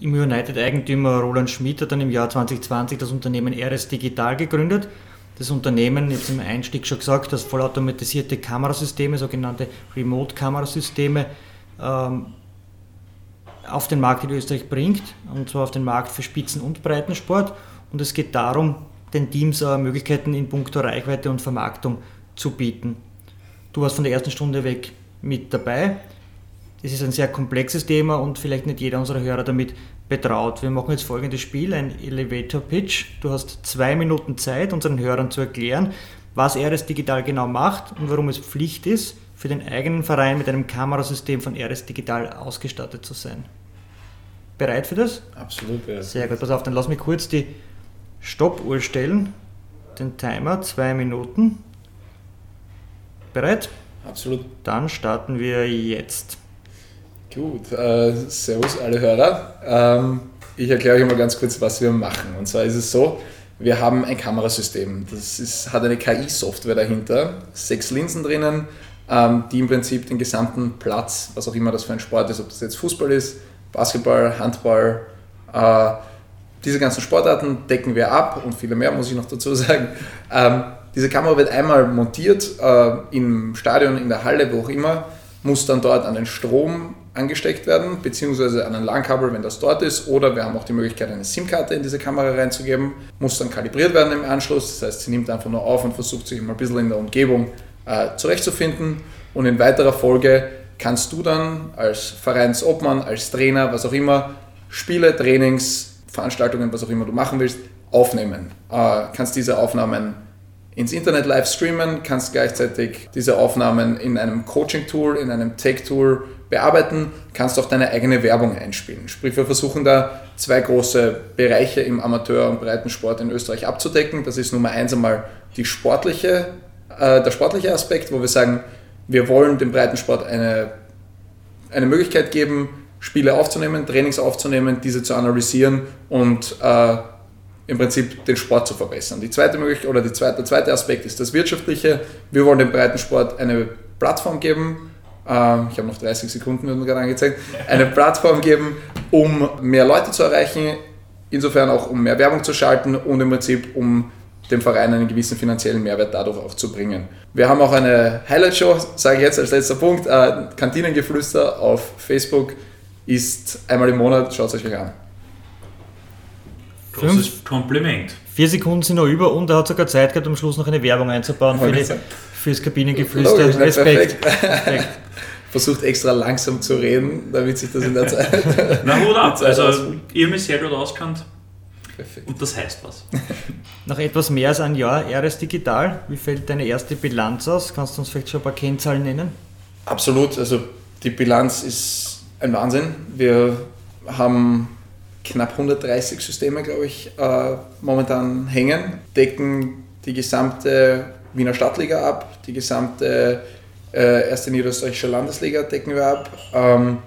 Immo United-Eigentümer Roland Schmidt hat dann im Jahr 2020 das Unternehmen RS Digital gegründet das Unternehmen jetzt im Einstieg schon gesagt, dass vollautomatisierte Kamerasysteme, sogenannte Remote-Kamerasysteme, ähm, auf den Markt in Österreich bringt, und zwar auf den Markt für Spitzen- und Breitensport. Und es geht darum, den Teams äh, Möglichkeiten in puncto Reichweite und Vermarktung zu bieten. Du warst von der ersten Stunde weg mit dabei. Das ist ein sehr komplexes Thema und vielleicht nicht jeder unserer Hörer damit betraut. Wir machen jetzt folgendes Spiel, ein Elevator Pitch. Du hast zwei Minuten Zeit, unseren Hörern zu erklären, was RS Digital genau macht und warum es Pflicht ist, für den eigenen Verein mit einem Kamerasystem von RS Digital ausgestattet zu sein. Bereit für das? Absolut, ja. Sehr gut, pass auf, dann lass mich kurz die Stoppuhr stellen. Den Timer, zwei Minuten. Bereit? Absolut. Dann starten wir jetzt. Gut, äh, servus alle Hörer. Ähm, ich erkläre euch mal ganz kurz, was wir machen. Und zwar ist es so, wir haben ein Kamerasystem. Das ist, hat eine KI-Software dahinter, sechs Linsen drinnen, ähm, die im Prinzip den gesamten Platz, was auch immer das für ein Sport ist, ob das jetzt Fußball ist, Basketball, Handball, äh, diese ganzen Sportarten decken wir ab und viele mehr muss ich noch dazu sagen. Ähm, diese Kamera wird einmal montiert äh, im Stadion, in der Halle, wo auch immer, muss dann dort an den Strom angesteckt werden, beziehungsweise an ein LAN-Kabel, wenn das dort ist, oder wir haben auch die Möglichkeit, eine SIM-Karte in diese Kamera reinzugeben, muss dann kalibriert werden im Anschluss, das heißt, sie nimmt einfach nur auf und versucht sich mal ein bisschen in der Umgebung äh, zurechtzufinden und in weiterer Folge kannst du dann als Vereinsobmann, als Trainer, was auch immer, Spiele, Trainings, Veranstaltungen, was auch immer du machen willst, aufnehmen. Äh, kannst diese Aufnahmen ins Internet live streamen, kannst gleichzeitig diese Aufnahmen in einem Coaching-Tool, in einem Tech-Tool bearbeiten, kannst auch deine eigene Werbung einspielen. Sprich, wir versuchen da zwei große Bereiche im Amateur- und Breitensport in Österreich abzudecken. Das ist Nummer eins einmal die sportliche, äh, der sportliche Aspekt, wo wir sagen, wir wollen dem Breitensport eine, eine Möglichkeit geben, Spiele aufzunehmen, Trainings aufzunehmen, diese zu analysieren und äh, im Prinzip den Sport zu verbessern. Die zweite Möglichkeit oder die zweite, der zweite Aspekt ist das Wirtschaftliche. Wir wollen dem Breitensport eine Plattform geben. Äh, ich habe noch 30 Sekunden, wird mir gerade angezeigt. Eine Plattform geben, um mehr Leute zu erreichen, insofern auch um mehr Werbung zu schalten und im Prinzip um dem Verein einen gewissen finanziellen Mehrwert dadurch auch zu bringen. Wir haben auch eine Highlight-Show, sage ich jetzt als letzter Punkt, äh, Kantinengeflüster auf Facebook ist einmal im Monat, schaut es euch an. Großes Kompliment. Vier Sekunden sind noch über und er hat sogar Zeit gehabt, am Schluss noch eine Werbung einzubauen für die, fürs Kabinengeflüster. Logisch, Respekt. perfekt. Respekt. Versucht extra langsam zu reden, damit sich das in der Zeit. Na, Hut ab. Also, ihr mich sehr gut auskannt Perfekt. und das heißt was. Nach etwas mehr als ein Jahr RS Digital, wie fällt deine erste Bilanz aus? Kannst du uns vielleicht schon ein paar Kennzahlen nennen? Absolut, also die Bilanz ist ein Wahnsinn. Wir haben knapp 130 Systeme, glaube ich, äh, momentan hängen, decken die gesamte Wiener Stadtliga ab, die gesamte äh, erste niederösterreichische Landesliga decken wir ab. Ähm,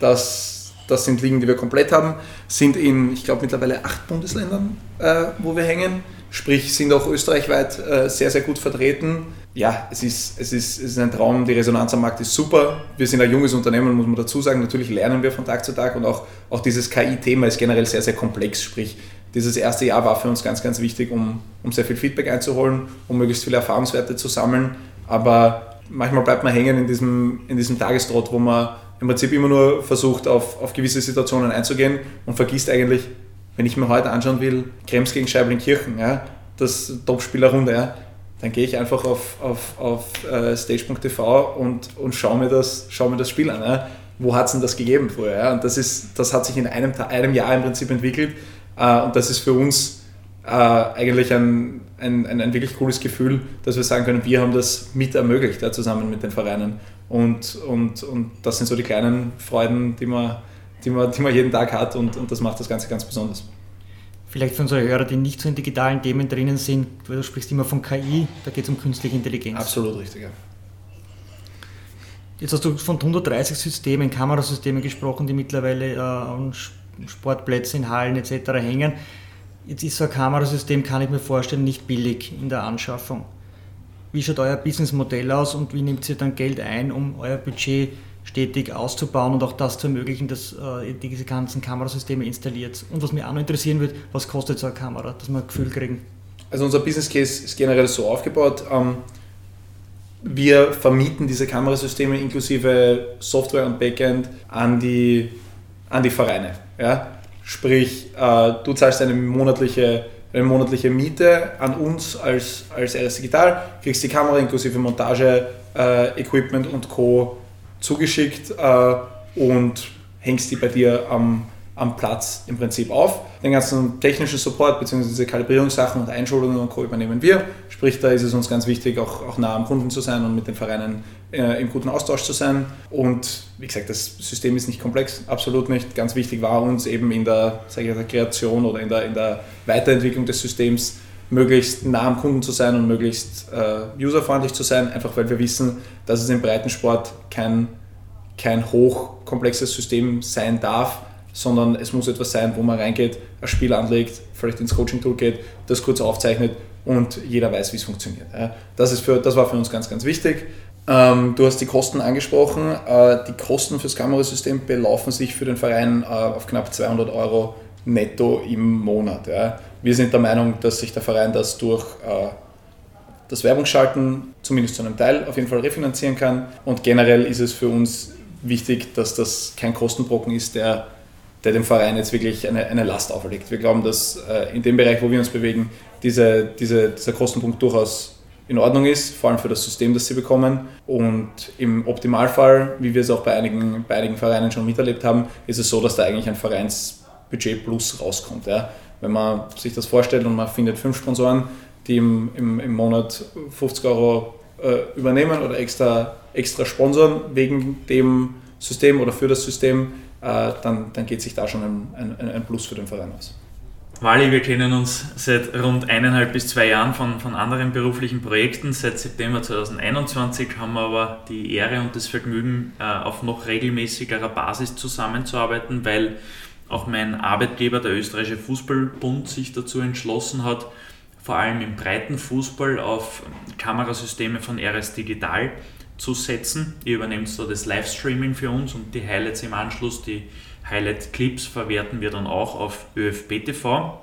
das, das sind Ligen, die wir komplett haben, sind in, ich glaube, mittlerweile acht Bundesländern, äh, wo wir hängen. Sprich, sind auch österreichweit äh, sehr, sehr gut vertreten. Ja, es ist, es, ist, es ist ein Traum, die Resonanz am Markt ist super. Wir sind ein junges Unternehmen, muss man dazu sagen. Natürlich lernen wir von Tag zu Tag und auch, auch dieses KI-Thema ist generell sehr, sehr komplex. Sprich, dieses erste Jahr war für uns ganz, ganz wichtig, um, um sehr viel Feedback einzuholen, um möglichst viele Erfahrungswerte zu sammeln. Aber manchmal bleibt man hängen in diesem, in diesem Tagestrott, wo man im Prinzip immer nur versucht, auf, auf gewisse Situationen einzugehen und vergisst eigentlich, wenn ich mir heute anschauen will, Krems gegen Scheibling-Kirchen, ja, das Topspiel der Runde, ja, dann gehe ich einfach auf, auf, auf äh, stage.tv und, und schaue mir, das, schau mir das Spiel an. Ja. Wo hat es denn das gegeben vorher? Ja? Und das, ist, das hat sich in einem, einem Jahr im Prinzip entwickelt äh, und das ist für uns äh, eigentlich ein, ein, ein, ein wirklich cooles Gefühl, dass wir sagen können, wir haben das mit ermöglicht, ja, zusammen mit den Vereinen. Und, und, und das sind so die kleinen Freuden, die man, die man, die man jeden Tag hat und, und das macht das Ganze ganz besonders. Vielleicht für unsere Hörer, die nicht so in digitalen Themen drinnen sind, weil du sprichst immer von KI, da geht es um künstliche Intelligenz. Absolut richtig. Ja. Jetzt hast du von 130 Systemen, Kamerasystemen gesprochen, die mittlerweile äh, an Sportplätzen, in Hallen etc. hängen. Jetzt ist so ein Kamerasystem, kann ich mir vorstellen, nicht billig in der Anschaffung. Wie schaut euer Businessmodell aus und wie nehmt ihr dann Geld ein, um euer Budget stetig auszubauen und auch das zu ermöglichen, dass äh, ihr diese ganzen Kamerasysteme installiert? Und was mich auch noch interessieren wird, was kostet so eine Kamera, dass wir ein Gefühl kriegen? Also unser Business Case ist generell so aufgebaut. Ähm, wir vermieten diese Kamerasysteme inklusive Software und Backend an die, an die Vereine. Ja? Sprich, äh, du zahlst eine monatliche, eine monatliche Miete an uns als, als RS Digital, kriegst die Kamera inklusive Montage, äh, Equipment und Co. zugeschickt äh, und hängst die bei dir am, am Platz im Prinzip auf. Den ganzen technischen Support bzw. diese Kalibrierungssachen und Einschulungen und Co. übernehmen wir. Sprich, da ist es uns ganz wichtig, auch, auch nah am Kunden zu sein und mit den Vereinen äh, im guten Austausch zu sein. Und wie gesagt, das System ist nicht komplex, absolut nicht. Ganz wichtig war uns eben in der, ich, der Kreation oder in der, in der Weiterentwicklung des Systems möglichst nah am Kunden zu sein und möglichst äh, userfreundlich zu sein, einfach weil wir wissen, dass es im Breitensport kein, kein hochkomplexes System sein darf, sondern es muss etwas sein, wo man reingeht, ein Spiel anlegt, vielleicht ins Coaching-Tool geht, das kurz aufzeichnet und jeder weiß, wie es funktioniert. Das, ist für, das war für uns ganz, ganz wichtig. Ähm, du hast die Kosten angesprochen. Äh, die Kosten fürs Kamerasystem belaufen sich für den Verein äh, auf knapp 200 Euro netto im Monat. Wir sind der Meinung, dass sich der Verein das durch äh, das Werbungsschalten zumindest zu einem Teil auf jeden Fall refinanzieren kann. Und generell ist es für uns wichtig, dass das kein Kostenbrocken ist, der der dem Verein jetzt wirklich eine, eine Last auferlegt. Wir glauben, dass äh, in dem Bereich, wo wir uns bewegen, diese, diese, dieser Kostenpunkt durchaus in Ordnung ist, vor allem für das System, das sie bekommen. Und im Optimalfall, wie wir es auch bei einigen, bei einigen Vereinen schon miterlebt haben, ist es so, dass da eigentlich ein Vereinsbudget plus rauskommt. Ja. Wenn man sich das vorstellt und man findet fünf Sponsoren, die im, im, im Monat 50 Euro äh, übernehmen oder extra, extra sponsern wegen dem System oder für das System, äh, dann, dann geht sich da schon ein, ein, ein Plus für den Verein aus. Wally, wir kennen uns seit rund eineinhalb bis zwei Jahren von, von anderen beruflichen Projekten. Seit September 2021 haben wir aber die Ehre und das Vergnügen, äh, auf noch regelmäßigerer Basis zusammenzuarbeiten, weil auch mein Arbeitgeber, der Österreichische Fußballbund, sich dazu entschlossen hat, vor allem im breiten Fußball auf Kamerasysteme von RS Digital zu setzen. Ihr übernehmt so das Livestreaming für uns und die Highlights im Anschluss, die Highlight-Clips verwerten wir dann auch auf ÖFB TV.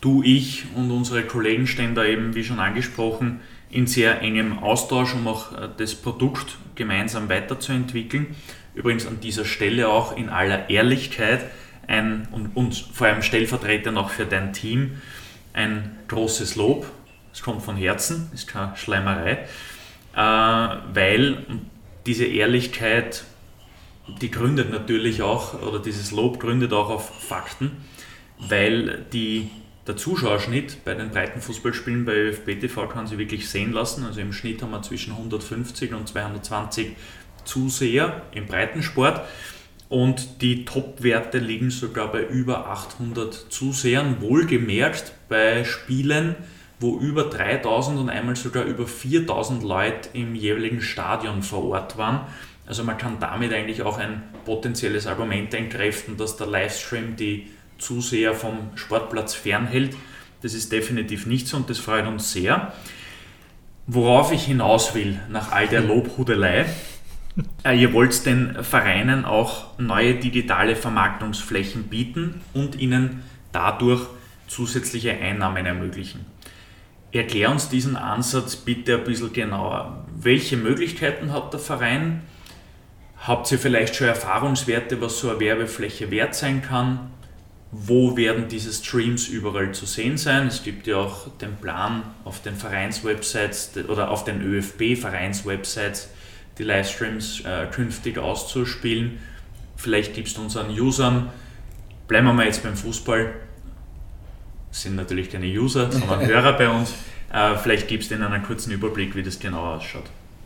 Du, ich und unsere Kollegen stehen da eben, wie schon angesprochen, in sehr engem Austausch, um auch äh, das Produkt gemeinsam weiterzuentwickeln. Übrigens an dieser Stelle auch in aller Ehrlichkeit ein, und, und vor allem stellvertretend auch für dein Team ein großes Lob. Es kommt von Herzen, ist keine Schleimerei. Äh, weil diese Ehrlichkeit, die gründet natürlich auch, oder dieses Lob gründet auch auf Fakten, weil die, der Zuschauerschnitt bei den breiten Fußballspielen bei ÖFB TV kann sich wirklich sehen lassen. Also im Schnitt haben wir zwischen 150 und 220 Zuseher im Breitensport. Und die Top-Werte liegen sogar bei über 800 Zusehern, wohlgemerkt bei Spielen, wo über 3000 und einmal sogar über 4000 Leute im jeweiligen Stadion vor Ort waren. Also man kann damit eigentlich auch ein potenzielles Argument entkräften, dass der Livestream die Zuseher vom Sportplatz fernhält. Das ist definitiv nicht so und das freut uns sehr. Worauf ich hinaus will, nach all der Lobhudelei, ihr wollt den Vereinen auch neue digitale Vermarktungsflächen bieten und ihnen dadurch zusätzliche Einnahmen ermöglichen. Erklär uns diesen Ansatz bitte ein bisschen genauer. Welche Möglichkeiten hat der Verein? Habt ihr vielleicht schon Erfahrungswerte, was so eine Werbefläche wert sein kann? Wo werden diese Streams überall zu sehen sein? Es gibt ja auch den Plan auf den Vereinswebsites oder auf den ÖFB-Vereinswebsites die Livestreams äh, künftig auszuspielen. Vielleicht gibst du unseren Usern, bleiben wir mal jetzt beim Fußball, sind natürlich keine User, sondern Hörer bei uns. Äh, vielleicht gibst du ihnen einen kurzen Überblick, wie das genau ausschaut.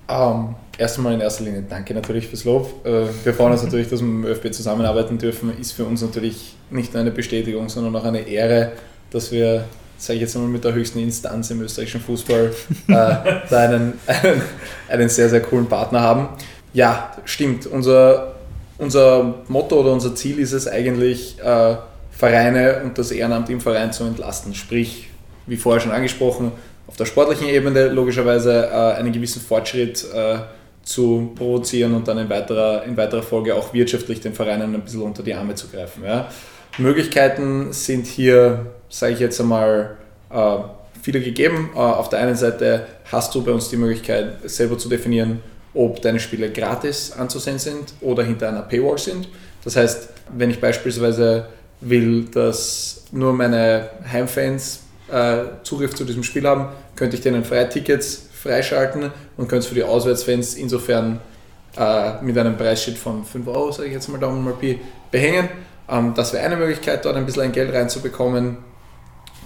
Um, ähm, erst einmal in erster Linie danke natürlich fürs Lob. Äh, wir freuen uns natürlich, dass wir mit dem ÖFB zusammenarbeiten dürfen. Ist für uns natürlich nicht nur eine Bestätigung, sondern auch eine Ehre, dass wir, sage ich jetzt einmal, mit der höchsten Instanz im österreichischen Fußball äh, da einen, einen, einen, sehr, sehr coolen Partner haben. Ja, stimmt. Unser, unser Motto oder unser Ziel ist es eigentlich, äh, Vereine und das Ehrenamt im Verein zu entlasten. Sprich, wie vorher schon angesprochen, auf der sportlichen Ebene logischerweise äh, einen gewissen Fortschritt äh, zu provozieren und dann in weiterer, in weiterer Folge auch wirtschaftlich den Vereinen ein bisschen unter die Arme zu greifen. Ja. Möglichkeiten sind hier, sage ich jetzt einmal, äh, viele gegeben. Äh, auf der einen Seite hast du bei uns die Möglichkeit, selber zu definieren, ob deine Spiele gratis anzusehen sind oder hinter einer Paywall sind. Das heißt, wenn ich beispielsweise will, dass nur meine Heimfans äh, Zugriff zu diesem Spiel haben, könnte ich denen Freitickets freischalten und könnte es für die Auswärtsfans insofern äh, mit einem Preisschild von 5 Euro, sage ich jetzt mal Daumen mal Pi, behängen. Ähm, das wäre eine Möglichkeit, dort ein bisschen ein Geld reinzubekommen.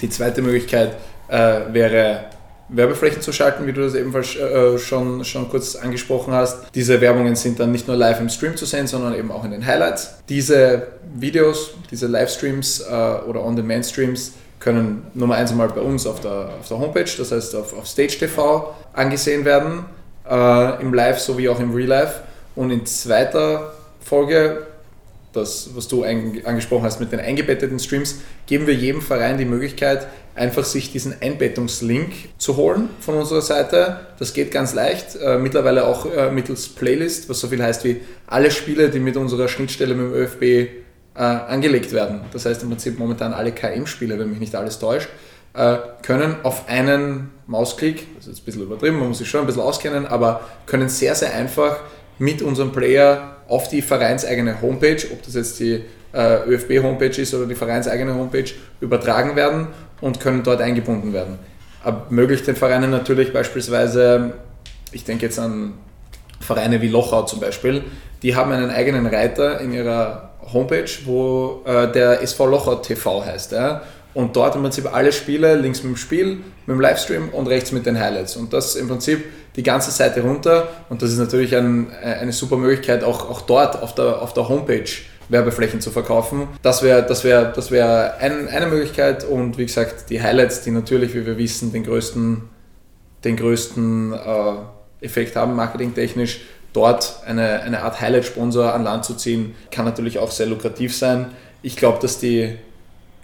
Die zweite Möglichkeit äh, wäre Werbeflächen zu schalten, wie du das ebenfalls äh, schon, schon kurz angesprochen hast. Diese Werbungen sind dann nicht nur live im Stream zu sehen, sondern eben auch in den Highlights. Diese Videos, diese Livestreams äh, oder On-Demand-Streams können Nummer eins einmal bei uns auf der, auf der Homepage, das heißt auf, auf Stage TV, angesehen werden, äh, im Live sowie auch im Real Life. Und in zweiter Folge das, was du angesprochen hast mit den eingebetteten Streams, geben wir jedem Verein die Möglichkeit, einfach sich diesen Einbettungslink zu holen von unserer Seite. Das geht ganz leicht, äh, mittlerweile auch äh, mittels Playlist, was so viel heißt wie alle Spiele, die mit unserer Schnittstelle mit dem ÖFB äh, angelegt werden. Das heißt im Prinzip momentan alle KM-Spiele, wenn mich nicht alles täuscht, äh, können auf einen Mausklick, das ist jetzt ein bisschen übertrieben, man muss sich schon ein bisschen auskennen, aber können sehr, sehr einfach mit unserem Player auf die vereinseigene Homepage, ob das jetzt die äh, ÖFB-Homepage ist oder die vereinseigene Homepage, übertragen werden und können dort eingebunden werden. Ermöglicht den Vereinen natürlich beispielsweise, ich denke jetzt an Vereine wie Lochau zum Beispiel, die haben einen eigenen Reiter in ihrer Homepage, wo äh, der SV Lochau TV heißt. Ja? Und dort im Prinzip alle Spiele, links mit dem Spiel, mit dem Livestream und rechts mit den Highlights. Und das im Prinzip die ganze Seite runter und das ist natürlich ein, eine super Möglichkeit, auch, auch dort auf der, auf der Homepage Werbeflächen zu verkaufen. Das wäre das wär, das wär ein, eine Möglichkeit und wie gesagt, die Highlights, die natürlich, wie wir wissen, den größten, den größten äh, Effekt haben, marketingtechnisch, dort eine, eine Art Highlight-Sponsor an Land zu ziehen, kann natürlich auch sehr lukrativ sein. Ich glaube, dass die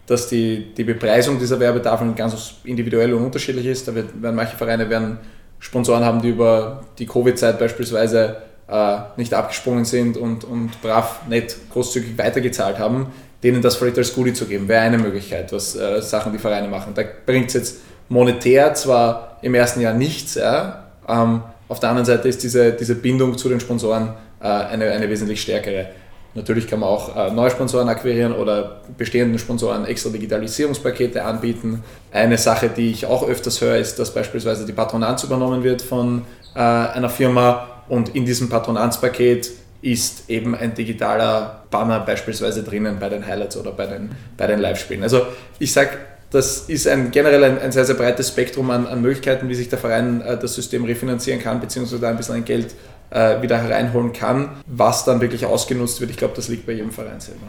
dass die, die Bepreisung dieser Werbetafeln ganz individuell und unterschiedlich ist. Da wird, werden manche Vereine werden Sponsoren haben, die über die Covid-Zeit beispielsweise äh, nicht abgesprungen sind und, und brav, nett, großzügig weitergezahlt haben, denen das vielleicht als Goodie zu geben, wäre eine Möglichkeit, was äh, Sachen die Vereine machen. Da bringt es jetzt monetär zwar im ersten Jahr nichts, ja, ähm, auf der anderen Seite ist diese, diese Bindung zu den Sponsoren äh, eine, eine wesentlich stärkere. Natürlich kann man auch äh, neue Sponsoren akquirieren oder bestehenden Sponsoren extra Digitalisierungspakete anbieten. Eine Sache, die ich auch öfters höre, ist, dass beispielsweise die Patronanz übernommen wird von äh, einer Firma und in diesem Patronanzpaket ist eben ein digitaler Banner beispielsweise drinnen bei den Highlights oder bei den, bei den Live-Spielen. Also ich sage, das ist ein, generell ein, ein, sehr, sehr breites Spektrum an, an Möglichkeiten, wie sich der Verein äh, das System refinanzieren kann, beziehungsweise da ein bisschen ein Geld äh, wieder hereinholen kann. Was dann wirklich ausgenutzt wird, ich glaube, das liegt bei jedem Verein selber.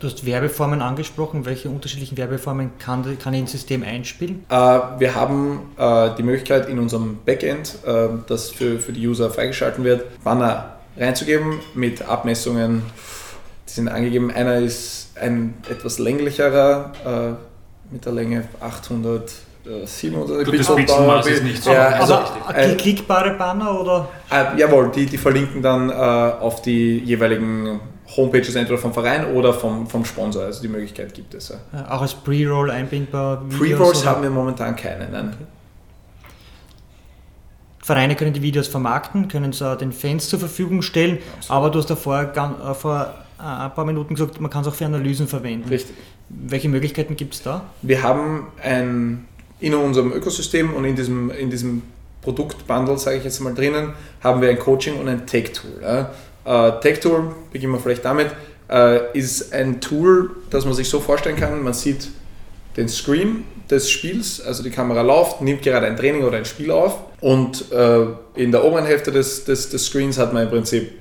Du hast Werbeformen angesprochen. Welche unterschiedlichen Werbeformen kann, kann ich ins System einspielen? Äh, wir haben äh, die Möglichkeit in unserem Backend, äh, das für, für die User freigeschalten wird, Banner reinzugeben mit Abmessungen. Die sind angegeben. Einer ist ein etwas länglicherer äh, mit der Länge 800 700 Gut, das Pixelmaß ist nicht so. Ja, also, aber äh, klickbare Banner oder? Äh, jawohl, die, die verlinken dann äh, auf die jeweiligen Homepages entweder vom Verein oder vom, vom Sponsor. Also die Möglichkeit gibt es. Ja. auch als Pre-Roll einbindbar? Pre-Rolls haben wir momentan keine, nein. Okay. Vereine können die Videos vermarkten, können sie den Fans zur Verfügung stellen, Absolut. aber du hast da vorher, äh, vor äh, ein paar Minuten gesagt, man kann es auch für Analysen verwenden. Richtig. Welche Möglichkeiten gibt es da? Wir haben ein in unserem Ökosystem und in diesem, in diesem Produktbundle, sage ich jetzt mal drinnen, haben wir ein Coaching und ein Tech-Tool. Ja. Äh, Tech-Tool, beginnen wir vielleicht damit, äh, ist ein Tool, das man sich so vorstellen kann, man sieht den Screen des Spiels, also die Kamera läuft, nimmt gerade ein Training oder ein Spiel auf und äh, in der oberen Hälfte des, des, des Screens hat man im Prinzip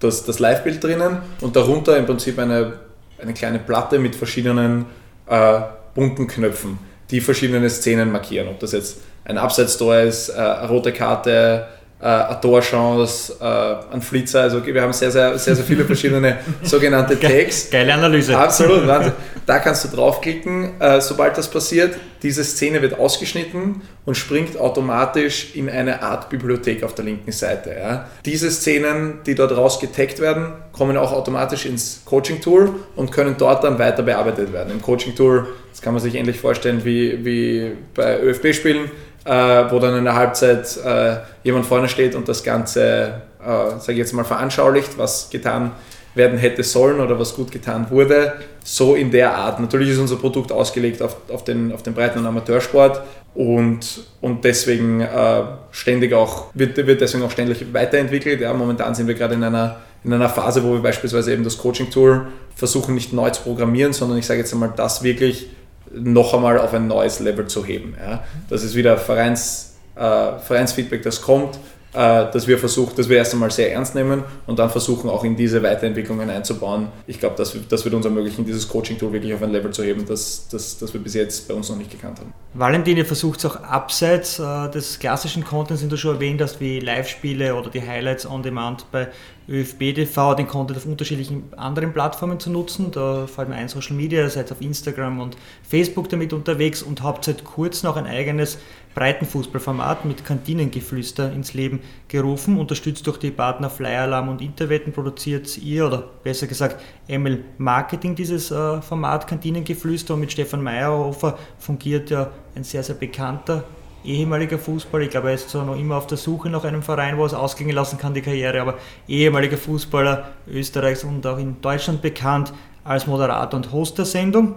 das, das Live-Bild drinnen und darunter im Prinzip eine, eine kleine Platte mit verschiedenen äh, bunten Knöpfen die verschiedene Szenen markieren. Ob das jetzt ein Abseits-Tor ist, äh, eine rote Karte, äh, eine Torchance, äh, ein Flitzer. Also wir haben sehr, sehr, sehr, sehr viele verschiedene sogenannte Tags. Geile Analyse. Absolut, Wahnsinn. Da kannst du draufklicken, äh, sobald das passiert. Diese Szene wird ausgeschnitten und springt automatisch in eine Art Bibliothek auf der linken Seite. Ja. Diese Szenen, die dort raus getaggt werden, kommen auch automatisch ins Coaching-Tool und können dort dann weiter bearbeitet werden. Im Coaching-Tool, das kann man sich ähnlich vorstellen wie, wie bei ÖFB-Spielen äh, wo dann in der Halbzeit äh, jemand vorne steht und das Ganze, äh, sage ich jetzt mal, veranschaulicht, was getan werden hätte sollen oder was gut getan wurde. So in der Art. Natürlich ist unser Produkt ausgelegt auf, auf, den, auf den breiten Amateursport und, und deswegen äh, ständig auch, wird, wird deswegen auch ständig weiterentwickelt. Ja, momentan sind wir gerade in einer, in einer Phase, wo wir beispielsweise eben das Coaching-Tool versuchen, nicht neu zu programmieren, sondern ich sage jetzt einmal, das wirklich noch einmal auf ein neues Level zu heben. Ja. Das ist wieder Vereins, äh, Vereinsfeedback, das kommt dass wir versuchen, dass wir erst einmal sehr ernst nehmen und dann versuchen auch in diese Weiterentwicklungen einzubauen. Ich glaube, das, das wird uns ermöglichen, dieses Coaching-Tool wirklich auf ein Level zu heben, das, das, das wir bis jetzt bei uns noch nicht gekannt haben. Valentin, ihr versucht es auch abseits äh, des klassischen Contents, den du schon erwähnt hast, wie Live-Spiele oder die Highlights on Demand bei ÖFB TV, den Content auf unterschiedlichen anderen Plattformen zu nutzen. Da fällt mir ein Social Media, seid auf Instagram und Facebook damit unterwegs und habt seit kurzem auch ein eigenes Breitenfußballformat mit Kantinengeflüster ins Leben gerufen. Unterstützt durch die Partner Flyalarm und Interwetten produziert ihr, oder besser gesagt ML Marketing, dieses äh, Format Kantinengeflüster. Und mit Stefan Meyerhofer fungiert ja ein sehr, sehr bekannter ehemaliger Fußballer. Ich glaube, er ist zwar noch immer auf der Suche nach einem Verein, wo er es ausgehen lassen kann, die Karriere, aber ehemaliger Fußballer Österreichs und auch in Deutschland bekannt als Moderator und Host der Sendung.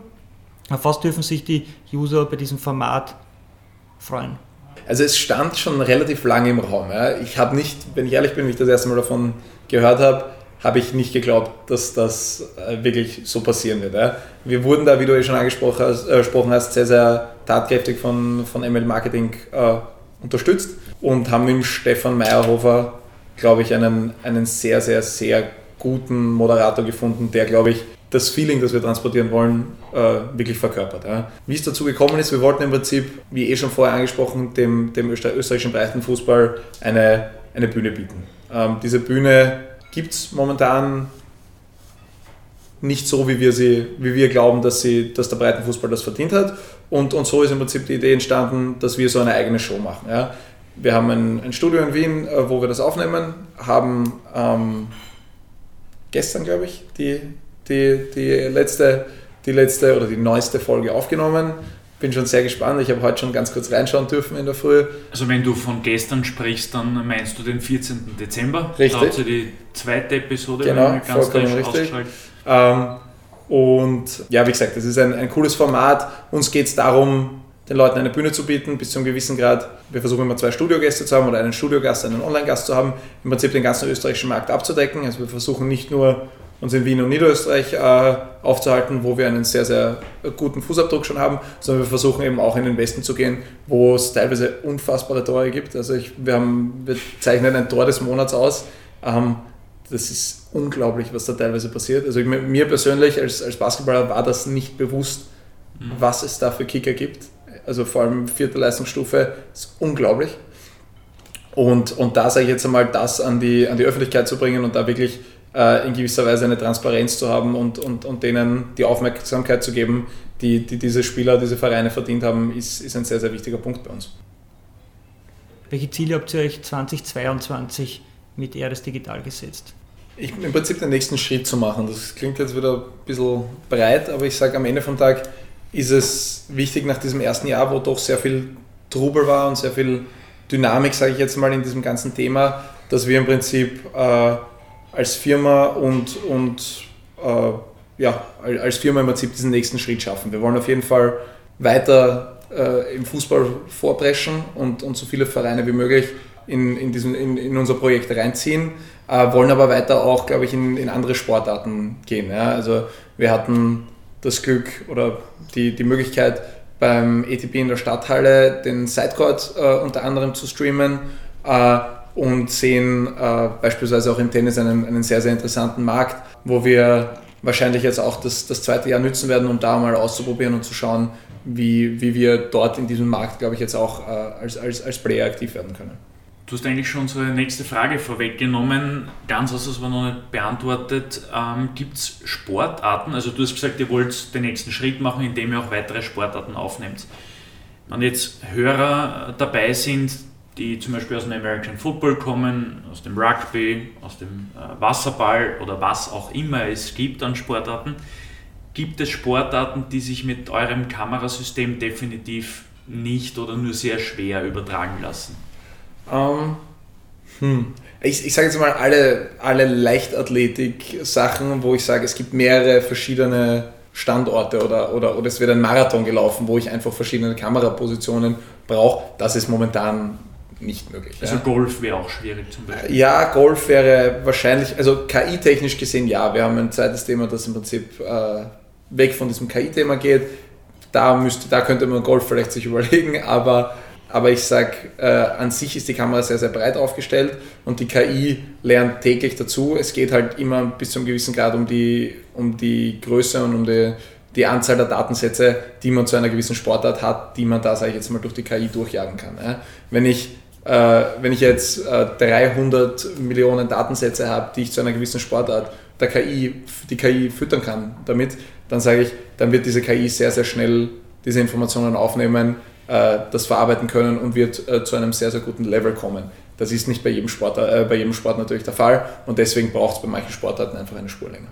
Was dürfen sich die User bei diesem Format freuen? Also es stand schon relativ lange im Raum. Ja. Ich habe nicht, wenn ich ehrlich bin, wenn ich das erste Mal davon gehört habe, habe ich nicht geglaubt, dass das äh, wirklich so passieren wird. Ja. Wir wurden da, wie du eh schon angesprochen hast, äh, sehr, sehr tatkräftig von, von ML Marketing äh, unterstützt und haben mit Stefan Meyerhofer, glaube ich, einen, einen sehr, sehr, sehr guten Moderator gefunden, der, glaube ich, das Feeling, das wir transportieren wollen, äh, wirklich verkörpert. Ja. Wie es dazu gekommen ist, wir wollten im Prinzip, wie eh schon vorher angesprochen, dem, dem österreichischen Breitenfußball eine, eine Bühne bieten. Ähm, diese Bühne gibt es momentan nicht so, wie wir, sie, wie wir glauben, dass, sie, dass der Breitenfußball das verdient hat. Und, und so ist im Prinzip die Idee entstanden, dass wir so eine eigene Show machen. Ja. Wir haben ein, ein Studio in Wien, äh, wo wir das aufnehmen, haben ähm, gestern, glaube ich, die die, die, letzte, die letzte oder die neueste Folge aufgenommen. Bin schon sehr gespannt. Ich habe heute schon ganz kurz reinschauen dürfen in der Früh. Also wenn du von gestern sprichst, dann meinst du den 14. Dezember? Richtig. Da hat die zweite Episode genau, vollkommen richtig. Ähm, und ja, wie gesagt, das ist ein, ein cooles Format. Uns geht es darum, den Leuten eine Bühne zu bieten, bis zu einem gewissen Grad. Wir versuchen immer zwei Studiogäste zu haben oder einen Studiogast, einen Online-Gast zu haben, im Prinzip den ganzen österreichischen Markt abzudecken. Also wir versuchen nicht nur uns in Wien und Niederösterreich äh, aufzuhalten, wo wir einen sehr, sehr guten Fußabdruck schon haben, sondern wir versuchen eben auch in den Westen zu gehen, wo es teilweise unfassbare Tore gibt. Also ich, wir, haben, wir zeichnen ein Tor des Monats aus. Ähm, das ist unglaublich, was da teilweise passiert. Also ich, mir persönlich als, als Basketballer war das nicht bewusst, mhm. was es da für Kicker gibt. Also vor allem vierte Leistungsstufe ist unglaublich. Und, und da sage ich jetzt einmal, das an die, an die Öffentlichkeit zu bringen und da wirklich in gewisser Weise eine Transparenz zu haben und, und, und denen die Aufmerksamkeit zu geben, die, die diese Spieler, diese Vereine verdient haben, ist, ist ein sehr, sehr wichtiger Punkt bei uns. Welche Ziele habt ihr euch 2022 mit Eres Digital gesetzt? Ich, Im Prinzip den nächsten Schritt zu machen. Das klingt jetzt wieder ein bisschen breit, aber ich sage am Ende vom Tag ist es wichtig nach diesem ersten Jahr, wo doch sehr viel Trubel war und sehr viel Dynamik, sage ich jetzt mal, in diesem ganzen Thema, dass wir im Prinzip äh, als Firma und, und äh, ja, als Firma im Prinzip diesen nächsten Schritt schaffen. Wir wollen auf jeden Fall weiter äh, im Fußball vorpreschen und, und so viele Vereine wie möglich in, in, diesen, in, in unser Projekt reinziehen, äh, wollen aber weiter auch, glaube ich, in, in andere Sportarten gehen. Ja? Also wir hatten das Glück oder die, die Möglichkeit, beim ATP in der Stadthalle den Sidecourt äh, unter anderem zu streamen. Äh, und sehen äh, beispielsweise auch im Tennis einen, einen sehr, sehr interessanten Markt, wo wir wahrscheinlich jetzt auch das, das zweite Jahr nützen werden, um da mal auszuprobieren und zu schauen, wie, wie wir dort in diesem Markt, glaube ich, jetzt auch äh, als, als, als Player aktiv werden können. Du hast eigentlich schon unsere nächste Frage vorweggenommen. Ganz du es aber noch nicht beantwortet. Ähm, Gibt es Sportarten? Also du hast gesagt, ihr wollt den nächsten Schritt machen, indem ihr auch weitere Sportarten aufnehmt. Wenn jetzt Hörer dabei sind, die zum Beispiel aus dem American Football kommen, aus dem Rugby, aus dem äh, Wasserball oder was auch immer es gibt an Sportarten. Gibt es Sportarten, die sich mit eurem Kamerasystem definitiv nicht oder nur sehr schwer übertragen lassen? Um, ähm, hm. Ich, ich sage jetzt mal alle, alle Leichtathletik-Sachen, wo ich sage, es gibt mehrere verschiedene Standorte oder, oder, oder es wird ein Marathon gelaufen, wo ich einfach verschiedene Kamerapositionen brauche. Das ist momentan nicht möglich. Also ja. Golf wäre auch schwierig zum Beispiel. Ja, Golf wäre wahrscheinlich, also KI-technisch gesehen ja. Wir haben ein zweites Thema, das im Prinzip äh, weg von diesem KI-Thema geht. Da, müsste, da könnte man Golf vielleicht sich überlegen, aber, aber ich sage, äh, an sich ist die Kamera sehr, sehr breit aufgestellt und die KI lernt täglich dazu. Es geht halt immer bis zu einem gewissen Grad um die, um die Größe und um die, die Anzahl der Datensätze, die man zu einer gewissen Sportart hat, die man da, sage ich jetzt mal, durch die KI durchjagen kann. Wenn ich äh, wenn ich jetzt äh, 300 Millionen Datensätze habe, die ich zu einer gewissen Sportart der KI, die KI füttern kann damit, dann sage ich, dann wird diese KI sehr, sehr schnell diese Informationen aufnehmen, äh, das verarbeiten können und wird äh, zu einem sehr, sehr guten Level kommen. Das ist nicht bei jedem, Sport, äh, bei jedem Sport natürlich der Fall und deswegen braucht es bei manchen Sportarten einfach eine Spur länger.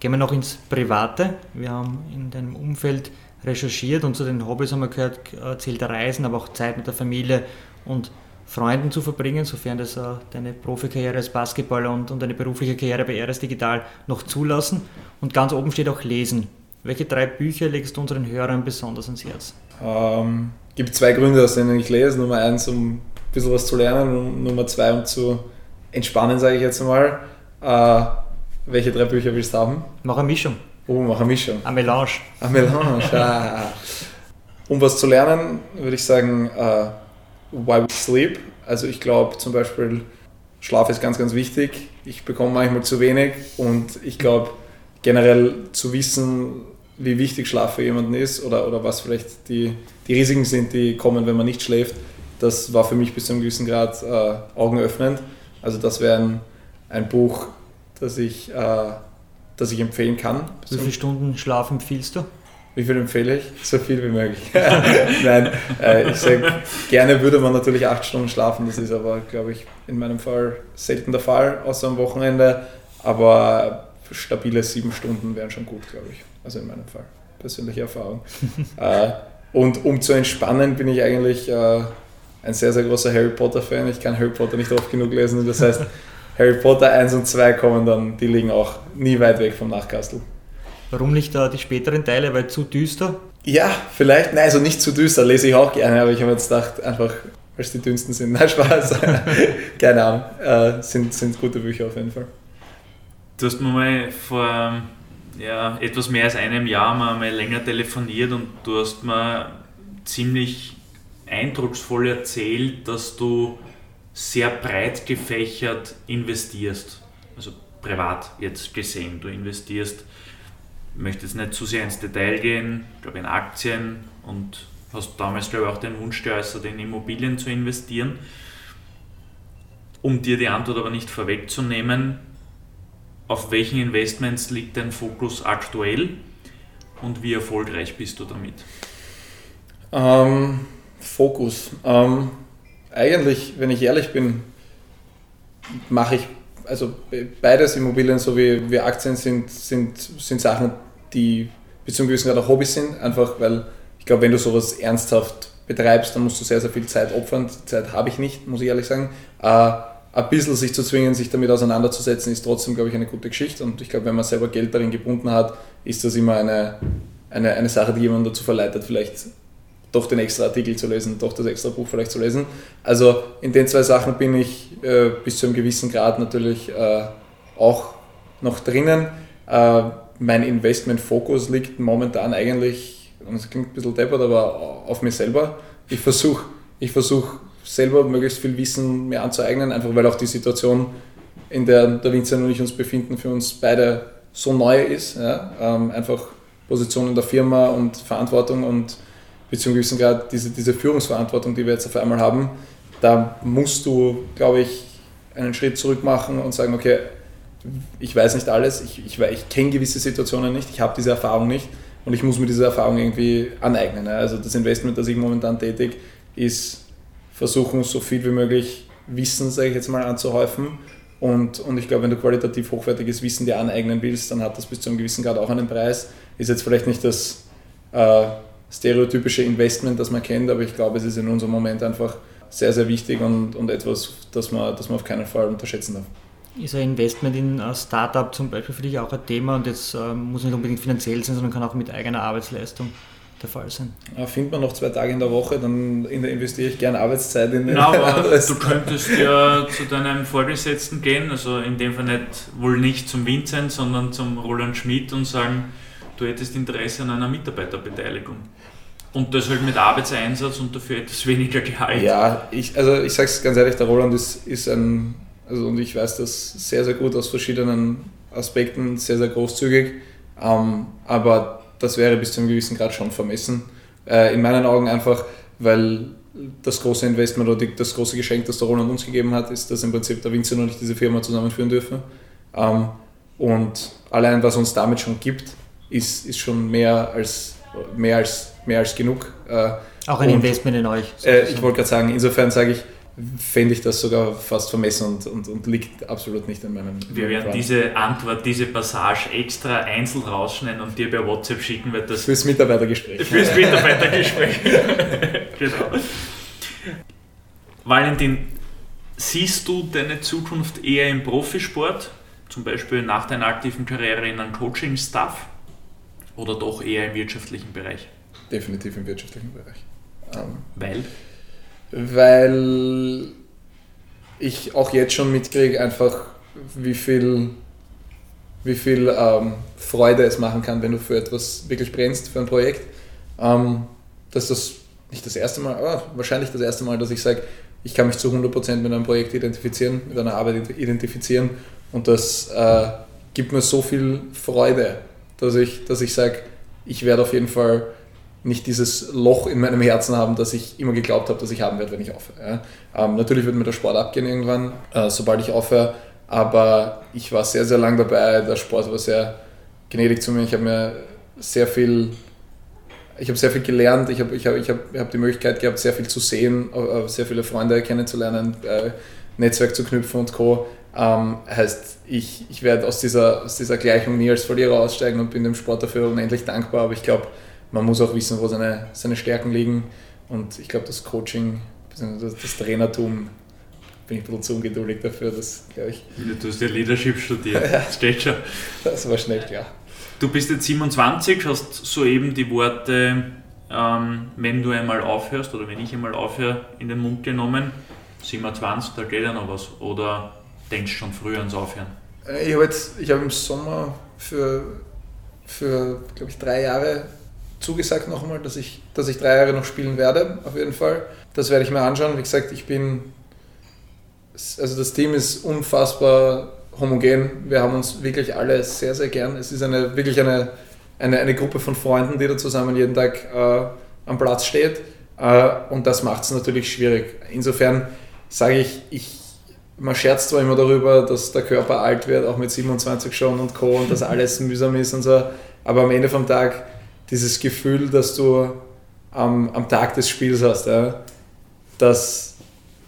Gehen wir noch ins Private. Wir haben in deinem Umfeld recherchiert und zu den Hobbys haben wir gehört, zählt Reisen, aber auch Zeit mit der Familie und Freunden zu verbringen, sofern das äh, deine Profikarriere als Basketballer und, und deine berufliche Karriere bei RS Digital noch zulassen. Und ganz oben steht auch Lesen. Welche drei Bücher legst du unseren Hörern besonders ans Herz? Ähm, gibt zwei Gründe, aus denen ich lese. Nummer eins, um ein bisschen was zu lernen und Nummer zwei, um zu entspannen, sage ich jetzt mal. Äh, welche drei Bücher willst du haben? Mach eine Mischung. Oh, mach eine Mischung. Eine Melange. Eine Melange, ah. Um was zu lernen, würde ich sagen, äh, Why We Sleep. Also ich glaube zum Beispiel, Schlaf ist ganz, ganz wichtig. Ich bekomme manchmal zu wenig und ich glaube generell zu wissen, wie wichtig Schlaf für jemanden ist oder, oder was vielleicht die, die Risiken sind, die kommen, wenn man nicht schläft, das war für mich bis zu einem gewissen Grad äh, augenöffnend. Also das wäre ein, ein Buch, das ich, äh, das ich empfehlen kann. Wie viele Stunden Schlaf empfiehlst du? Wie viel empfehle ich? So viel wie möglich. Nein, äh, ich sage, gerne würde man natürlich acht Stunden schlafen, das ist aber, glaube ich, in meinem Fall selten der Fall, außer am Wochenende. Aber stabile sieben Stunden wären schon gut, glaube ich. Also in meinem Fall. Persönliche Erfahrung. äh, und um zu entspannen, bin ich eigentlich äh, ein sehr, sehr großer Harry Potter-Fan. Ich kann Harry Potter nicht oft genug lesen. Das heißt, Harry Potter 1 und 2 kommen dann, die liegen auch nie weit weg vom Nachkastel. Warum nicht da die späteren Teile, weil zu düster? Ja, vielleicht, nein, also nicht zu düster, lese ich auch gerne, aber ich habe jetzt gedacht, einfach, weil es die dünnsten sind. Nein, Spaß. Keine Ahnung, äh, sind, sind gute Bücher auf jeden Fall. Du hast mir mal vor ja, etwas mehr als einem Jahr mal, mal länger telefoniert und du hast mir ziemlich eindrucksvoll erzählt, dass du sehr breit gefächert investierst. Also privat jetzt gesehen. Du investierst möchte jetzt nicht zu sehr ins Detail gehen, ich glaube in Aktien und hast damals, glaube ich, auch den Wunsch geäußert, in Immobilien zu investieren. Um dir die Antwort aber nicht vorwegzunehmen, auf welchen Investments liegt dein Fokus aktuell und wie erfolgreich bist du damit? Ähm, Fokus. Ähm, eigentlich, wenn ich ehrlich bin, mache ich, also beides Immobilien sowie wie Aktien sind, sind, sind Sachen, die bis zu einem gewissen Grad auch Hobbys sind, einfach weil ich glaube, wenn du sowas ernsthaft betreibst, dann musst du sehr, sehr viel Zeit opfern. Die Zeit habe ich nicht, muss ich ehrlich sagen. Äh, ein bisschen sich zu zwingen, sich damit auseinanderzusetzen, ist trotzdem, glaube ich, eine gute Geschichte. Und ich glaube, wenn man selber Geld darin gebunden hat, ist das immer eine, eine, eine Sache, die jemanden dazu verleitet, vielleicht doch den extra Artikel zu lesen, doch das extra Buch vielleicht zu lesen. Also in den zwei Sachen bin ich äh, bis zu einem gewissen Grad natürlich äh, auch noch drinnen. Äh, mein Investmentfokus liegt momentan eigentlich, und es klingt ein bisschen deppert, aber auf mir selber. Ich versuche ich versuch selber möglichst viel Wissen mir anzueignen, einfach weil auch die Situation, in der der Vincent und ich uns befinden, für uns beide so neu ist. Ja? Ähm, einfach Position in der Firma und Verantwortung und beziehungsweise gerade diese, diese Führungsverantwortung, die wir jetzt auf einmal haben, da musst du, glaube ich, einen Schritt zurück machen und sagen, okay, ich weiß nicht alles, ich, ich, ich kenne gewisse Situationen nicht, ich habe diese Erfahrung nicht und ich muss mir diese Erfahrung irgendwie aneignen. Also das Investment, das ich momentan tätig, ist versuchen, so viel wie möglich Wissen, sage ich jetzt mal, anzuhäufen. Und, und ich glaube, wenn du qualitativ hochwertiges Wissen dir aneignen willst, dann hat das bis zu einem gewissen Grad auch einen Preis. Ist jetzt vielleicht nicht das äh, stereotypische Investment, das man kennt, aber ich glaube, es ist in unserem Moment einfach sehr, sehr wichtig und, und etwas, das man, das man auf keinen Fall unterschätzen darf. Ist ein Investment in ein Startup zum Beispiel für dich auch ein Thema und jetzt äh, muss nicht unbedingt finanziell sein, sondern kann auch mit eigener Arbeitsleistung der Fall sein? Ja, findet man noch zwei Tage in der Woche, dann investiere ich gerne Arbeitszeit in den aber du könntest ja zu deinem Vorgesetzten gehen, also in dem Fall nicht, wohl nicht zum Vincent, sondern zum Roland Schmidt und sagen, du hättest Interesse an einer Mitarbeiterbeteiligung. Und das halt mit Arbeitseinsatz und dafür etwas weniger Gehalt. Ja, ich, also ich sage es ganz ehrlich, der Roland ist, ist ein, also und ich weiß das sehr, sehr gut aus verschiedenen Aspekten, sehr, sehr großzügig. Ähm, aber das wäre bis zu einem gewissen Grad schon vermessen. Äh, in meinen Augen einfach, weil das große Investment oder das große Geschenk, das der Roland uns gegeben hat, ist, dass im Prinzip der Vincent und ich diese Firma zusammenführen dürfen. Ähm, und allein was uns damit schon gibt, ist, ist schon mehr als, mehr als, mehr als genug. Äh, Auch ein und, Investment in euch. Äh, ich wollte gerade sagen, insofern sage ich, fände ich das sogar fast vermessen und, und, und liegt absolut nicht in meinem. Wir werden Plan. diese Antwort, diese Passage extra einzeln rausschneiden und dir per WhatsApp schicken, weil das. Fürs Mitarbeitergespräch. Fürs Mitarbeitergespräch. genau. Valentin, siehst du deine Zukunft eher im Profisport, zum Beispiel nach deiner aktiven Karriere in einem Coaching-Staff oder doch eher im wirtschaftlichen Bereich? Definitiv im wirtschaftlichen Bereich. Ähm, Weil? Weil ich auch jetzt schon mitkriege, einfach wie viel, wie viel ähm, Freude es machen kann, wenn du für etwas wirklich brennst, für ein Projekt. Ähm, dass das nicht das erste Mal, aber wahrscheinlich das erste Mal, dass ich sage, ich kann mich zu 100% mit einem Projekt identifizieren, mit einer Arbeit identifizieren und das äh, gibt mir so viel Freude, dass ich, dass ich sage, ich werde auf jeden Fall nicht dieses Loch in meinem Herzen haben, das ich immer geglaubt habe, dass ich haben werde, wenn ich aufhöre. Ja. Ähm, natürlich wird mir der Sport abgehen irgendwann, äh, sobald ich aufhöre, aber ich war sehr, sehr lang dabei. Der Sport war sehr gnädig zu mir. Ich habe mir sehr viel, ich habe sehr viel gelernt. Ich habe ich hab, ich hab, ich hab die Möglichkeit gehabt, sehr viel zu sehen, äh, sehr viele Freunde kennenzulernen, äh, Netzwerk zu knüpfen und Co. Ähm, heißt, ich, ich werde aus dieser, aus dieser Gleichung nie als Verlierer aussteigen und bin dem Sport dafür unendlich dankbar. Aber ich glaube, man muss auch wissen, wo seine, seine Stärken liegen. Und ich glaube, das Coaching, das, das Trainertum, bin ich ein bisschen zu ungeduldig dafür, das glaube ich. Du hast ja Leadership studiert, das steht schon. Das war schnell klar. Du bist jetzt 27, hast soeben die Worte, ähm, wenn du einmal aufhörst oder wenn ich einmal aufhöre, in den Mund genommen. 27, da geht ja noch was. Oder denkst du schon früher ans Aufhören? Äh, ich habe hab im Sommer für, für glaube ich, drei Jahre zugesagt nochmal, dass ich, dass ich drei Jahre noch spielen werde, auf jeden Fall. Das werde ich mir anschauen. Wie gesagt, ich bin, also das Team ist unfassbar homogen. Wir haben uns wirklich alle sehr, sehr gern. Es ist eine, wirklich eine, eine, eine Gruppe von Freunden, die da zusammen jeden Tag äh, am Platz steht. Äh, und das macht es natürlich schwierig. Insofern sage ich, ich, man scherzt zwar immer darüber, dass der Körper alt wird, auch mit 27 schon und Co. und dass alles mühsam ist und so, aber am Ende vom Tag dieses Gefühl, dass du am, am Tag des Spiels hast, ja, das,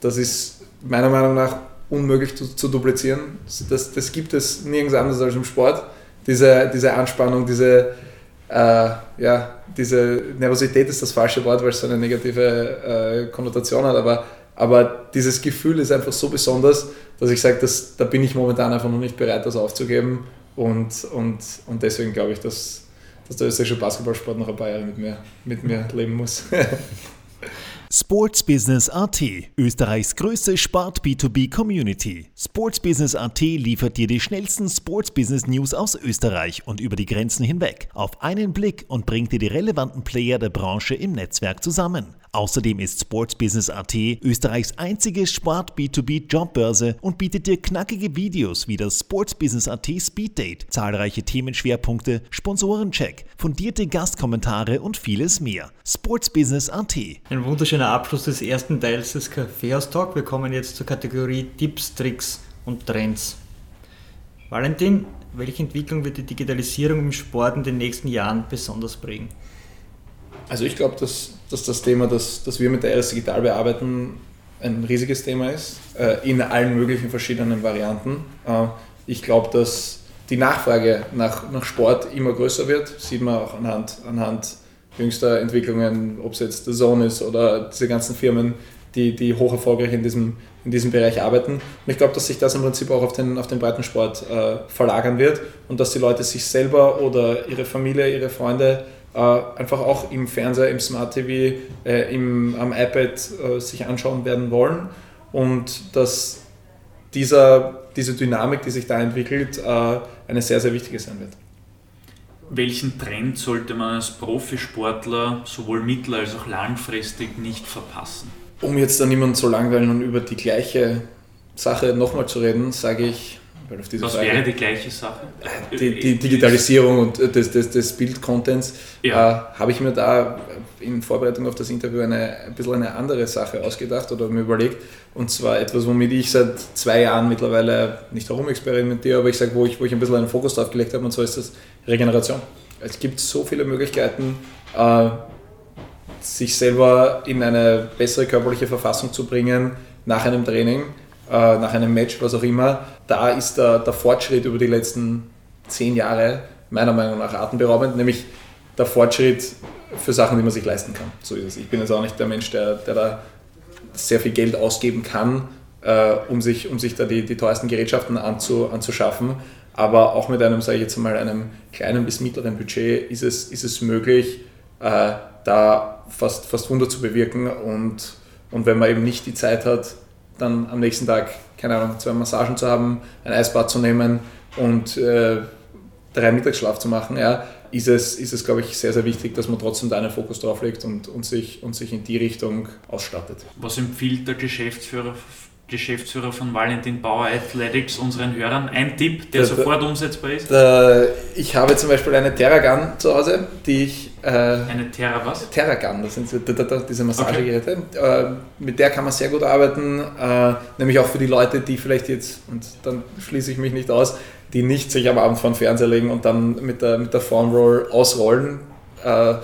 das ist meiner Meinung nach unmöglich zu, zu duplizieren. Das, das gibt es nirgends anders als im Sport. Diese, diese Anspannung, diese, äh, ja, diese Nervosität ist das falsche Wort, weil es so eine negative äh, Konnotation hat, aber, aber dieses Gefühl ist einfach so besonders, dass ich sage, da bin ich momentan einfach noch nicht bereit, das aufzugeben. Und, und, und deswegen glaube ich, dass, dass der österreichische Basketballsport noch ein paar Jahre mit mir, mit mir leben muss. Sports Business AT, Österreichs größte Sport B2B Community. Sports Business AT liefert dir die schnellsten Sports Business News aus Österreich und über die Grenzen hinweg auf einen Blick und bringt dir die relevanten Player der Branche im Netzwerk zusammen. Außerdem ist Sports Business AT Österreichs einzige Sport B2B Jobbörse und bietet dir knackige Videos wie das Sports Business AT Speed Date, zahlreiche Themenschwerpunkte, Sponsorencheck, fundierte Gastkommentare und vieles mehr. Sports Business AT. Ein wunderschöner Abschluss des ersten Teils des Kaffeehaus Talk. Wir kommen jetzt zur Kategorie Tipps, Tricks und Trends. Valentin, welche Entwicklung wird die Digitalisierung im Sport in den nächsten Jahren besonders prägen? Also ich glaube, dass, dass das Thema, das, das wir mit der RS Digital bearbeiten, ein riesiges Thema ist, äh, in allen möglichen verschiedenen Varianten. Äh, ich glaube, dass die Nachfrage nach, nach Sport immer größer wird, sieht man auch anhand, anhand jüngster Entwicklungen, ob es jetzt The Zone ist oder diese ganzen Firmen, die, die hoch erfolgreich in diesem in diesem Bereich arbeiten. Und ich glaube, dass sich das im Prinzip auch auf den, auf den Breitensport äh, verlagern wird und dass die Leute sich selber oder ihre Familie, ihre Freunde einfach auch im Fernseher, im Smart TV, äh, im, am iPad äh, sich anschauen werden wollen und dass dieser, diese Dynamik, die sich da entwickelt, äh, eine sehr, sehr wichtige sein wird. Welchen Trend sollte man als Profisportler sowohl mittel- als auch langfristig nicht verpassen? Um jetzt da niemanden zu langweilen und über die gleiche Sache nochmal zu reden, sage ich, weil auf diese Was Frage, wäre die gleiche Sache? Die, die Digitalisierung und des, des, des Bildcontents ja. äh, habe ich mir da in Vorbereitung auf das Interview eine, ein bisschen eine andere Sache ausgedacht oder mir überlegt. Und zwar etwas, womit ich seit zwei Jahren mittlerweile nicht herumexperimentiere, aber ich sage, wo ich, wo ich ein bisschen einen Fokus drauf gelegt habe, und zwar ist das Regeneration. Es gibt so viele Möglichkeiten, äh, sich selber in eine bessere körperliche Verfassung zu bringen nach einem Training, äh, nach einem Match, was auch immer. Da ist der, der Fortschritt über die letzten zehn Jahre meiner Meinung nach atemberaubend, nämlich der Fortschritt für Sachen, die man sich leisten kann. So ist es. Ich bin jetzt auch nicht der Mensch, der, der da sehr viel Geld ausgeben kann, äh, um, sich, um sich da die, die teuersten Gerätschaften anzu, anzuschaffen. Aber auch mit einem, sage ich jetzt mal, einem kleinen bis mittleren Budget ist es, ist es möglich, äh, da fast, fast Wunder zu bewirken. Und, und wenn man eben nicht die Zeit hat, dann am nächsten Tag, keine Ahnung, zwei Massagen zu haben, ein Eisbad zu nehmen und äh, drei Mittagsschlaf zu machen, ja, ist es, ist es, glaube ich, sehr, sehr wichtig, dass man trotzdem da einen Fokus drauf legt und, und, sich, und sich in die Richtung ausstattet. Was empfiehlt der Geschäftsführer Geschäftsführer von Valentin Bauer Athletics unseren Hörern. Ein Tipp, der da, sofort umsetzbar ist? Da, ich habe zum Beispiel eine Terragun zu Hause, die ich. Äh, eine Terra was? Terragun, das sind diese Massagegeräte. Okay. Äh, mit der kann man sehr gut arbeiten, äh, nämlich auch für die Leute, die vielleicht jetzt, und dann schließe ich mich nicht aus, die nicht sich am Abend vor den Fernseher legen und dann mit der, mit der Formroll ausrollen. Äh,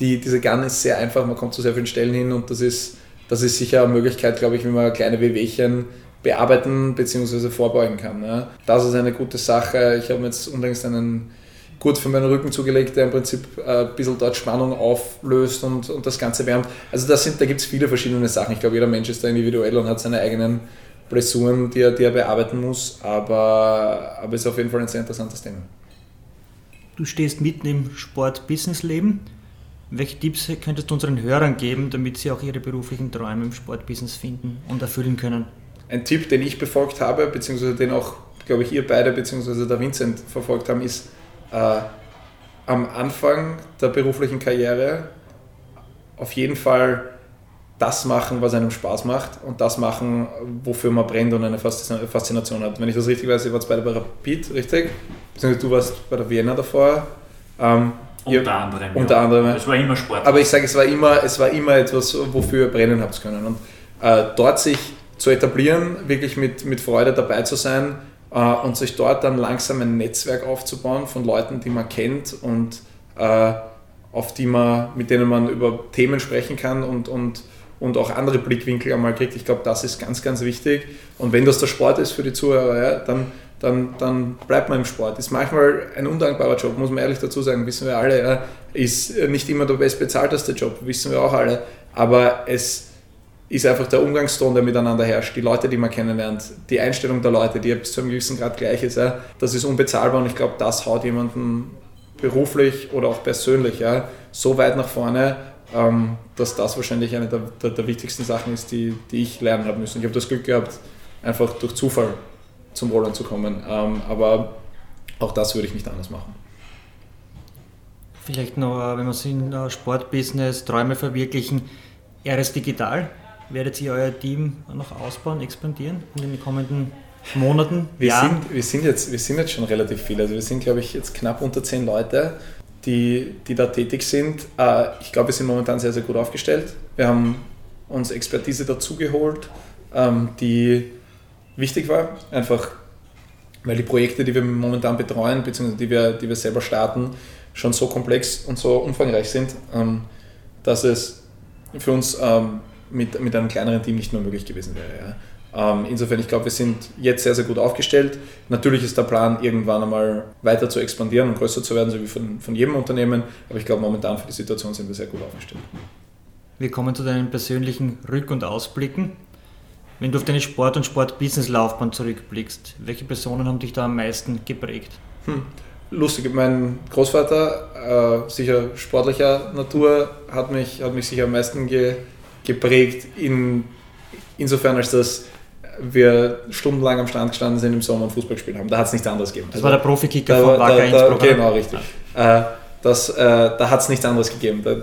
die, diese Gun ist sehr einfach, man kommt zu sehr vielen Stellen hin und das ist das ist sicher eine Möglichkeit, glaube ich, wie man kleine Wehwehchen bearbeiten bzw. vorbeugen kann. Ja. Das ist eine gute Sache. Ich habe mir jetzt unlängst einen Gurt für meinen Rücken zugelegt, der im Prinzip äh, ein bisschen dort Spannung auflöst und, und das Ganze wärmt. Also das sind, da gibt es viele verschiedene Sachen. Ich glaube, jeder Mensch ist da individuell und hat seine eigenen Blessuren, die er, die er bearbeiten muss, aber es ist auf jeden Fall ein sehr interessantes Thema. Du stehst mitten im Sport-Business-Leben. Welche Tipps könntest du unseren Hörern geben, damit sie auch ihre beruflichen Träume im Sportbusiness finden und erfüllen können? Ein Tipp, den ich befolgt habe, beziehungsweise den auch, glaube ich, ihr beide, beziehungsweise der Vincent verfolgt haben, ist äh, am Anfang der beruflichen Karriere auf jeden Fall das machen, was einem Spaß macht und das machen, wofür man brennt und eine Faszination hat. Wenn ich das richtig weiß, ihr wart beide bei Rapid, richtig? Beziehungsweise du warst bei der Vienna davor. Ähm, unter anderem. Unter anderem. Es war immer Sport. Aber ich sage, es war immer, es war immer etwas, wofür ihr brennen habt können. Und äh, dort sich zu etablieren, wirklich mit, mit Freude dabei zu sein äh, und sich dort dann langsam ein Netzwerk aufzubauen von Leuten, die man kennt und äh, auf die man, mit denen man über Themen sprechen kann und, und, und auch andere Blickwinkel einmal kriegt. Ich glaube, das ist ganz, ganz wichtig. Und wenn das der Sport ist für die Zuhörer, ja, dann dann, dann bleibt man im Sport. Ist manchmal ein undankbarer Job, muss man ehrlich dazu sagen, wissen wir alle. Ja. Ist nicht immer der bestbezahlteste Job, wissen wir auch alle. Aber es ist einfach der Umgangston, der miteinander herrscht, die Leute, die man kennenlernt, die Einstellung der Leute, die bis zu einem gewissen Grad gleich ist. Ja. Das ist unbezahlbar und ich glaube, das haut jemanden beruflich oder auch persönlich ja, so weit nach vorne, ähm, dass das wahrscheinlich eine der, der, der wichtigsten Sachen ist, die, die ich lernen habe müssen. Ich habe das Glück gehabt, einfach durch Zufall zum Rollern zu kommen. Ähm, aber auch das würde ich nicht anders machen. Vielleicht noch, äh, wenn wir es in äh, Sportbusiness Träume verwirklichen, RS Digital, werdet ihr euer Team noch ausbauen, expandieren in den kommenden Monaten? Wir, Jahren? Sind, wir, sind jetzt, wir sind jetzt schon relativ viele. Also wir sind, glaube ich, jetzt knapp unter zehn Leute, die, die da tätig sind. Äh, ich glaube, wir sind momentan sehr, sehr gut aufgestellt. Wir haben uns Expertise dazugeholt, ähm, die wichtig war. Einfach weil die Projekte, die wir momentan betreuen, beziehungsweise die wir, die wir selber starten, schon so komplex und so umfangreich sind, ähm, dass es für uns ähm, mit, mit einem kleineren Team nicht mehr möglich gewesen wäre. Ähm, insofern, ich glaube, wir sind jetzt sehr, sehr gut aufgestellt. Natürlich ist der Plan, irgendwann einmal weiter zu expandieren und größer zu werden, so wie von, von jedem Unternehmen, aber ich glaube, momentan für die Situation sind wir sehr gut aufgestellt. Wir kommen zu deinen persönlichen Rück- und Ausblicken. Wenn du auf deine Sport- und Sport-Business-Laufbahn zurückblickst, welche Personen haben dich da am meisten geprägt? Hm. Lustig, mein Großvater, äh, sicher sportlicher Natur, hat mich, hat mich sicher am meisten ge, geprägt, in, insofern als dass wir stundenlang am Strand gestanden sind im Sommer und Fußball gespielt haben. Da hat es nichts anderes gegeben. Das also, war der Profikicker von Wacker da, da, Genau, richtig. Äh, das, äh, da hat es nichts anderes gegeben. Da,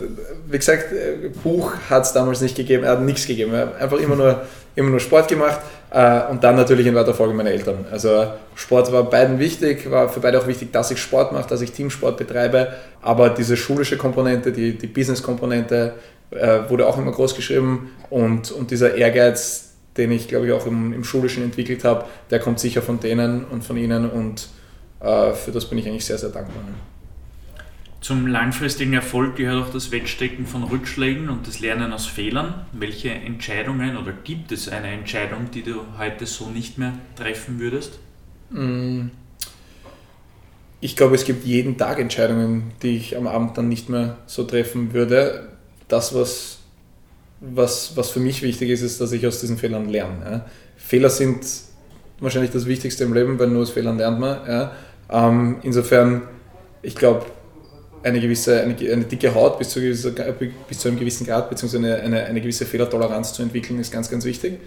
wie gesagt, äh, Buch hat es damals nicht gegeben, er hat nichts gegeben. Einfach immer nur, immer nur Sport gemacht äh, und dann natürlich in weiter Folge meine Eltern. Also Sport war beiden wichtig, war für beide auch wichtig, dass ich Sport mache, dass ich Teamsport betreibe, aber diese schulische Komponente, die, die Business-Komponente äh, wurde auch immer groß geschrieben und, und dieser Ehrgeiz, den ich glaube ich auch im, im Schulischen entwickelt habe, der kommt sicher von denen und von ihnen und äh, für das bin ich eigentlich sehr, sehr dankbar. Zum langfristigen Erfolg gehört auch das Wegstecken von Rückschlägen und das Lernen aus Fehlern. Welche Entscheidungen oder gibt es eine Entscheidung, die du heute so nicht mehr treffen würdest? Mm. Ich glaube, es gibt jeden Tag Entscheidungen, die ich am Abend dann nicht mehr so treffen würde. Das, was, was, was für mich wichtig ist, ist, dass ich aus diesen Fehlern lerne. Fehler sind wahrscheinlich das Wichtigste im Leben, weil nur aus Fehlern lernt man. Ähm, insofern, ich glaube, eine gewisse, eine, eine dicke Haut bis zu, gewisser, bis zu, einem gewissen Grad, beziehungsweise eine, eine, eine, gewisse Fehlertoleranz zu entwickeln, ist ganz, ganz wichtig,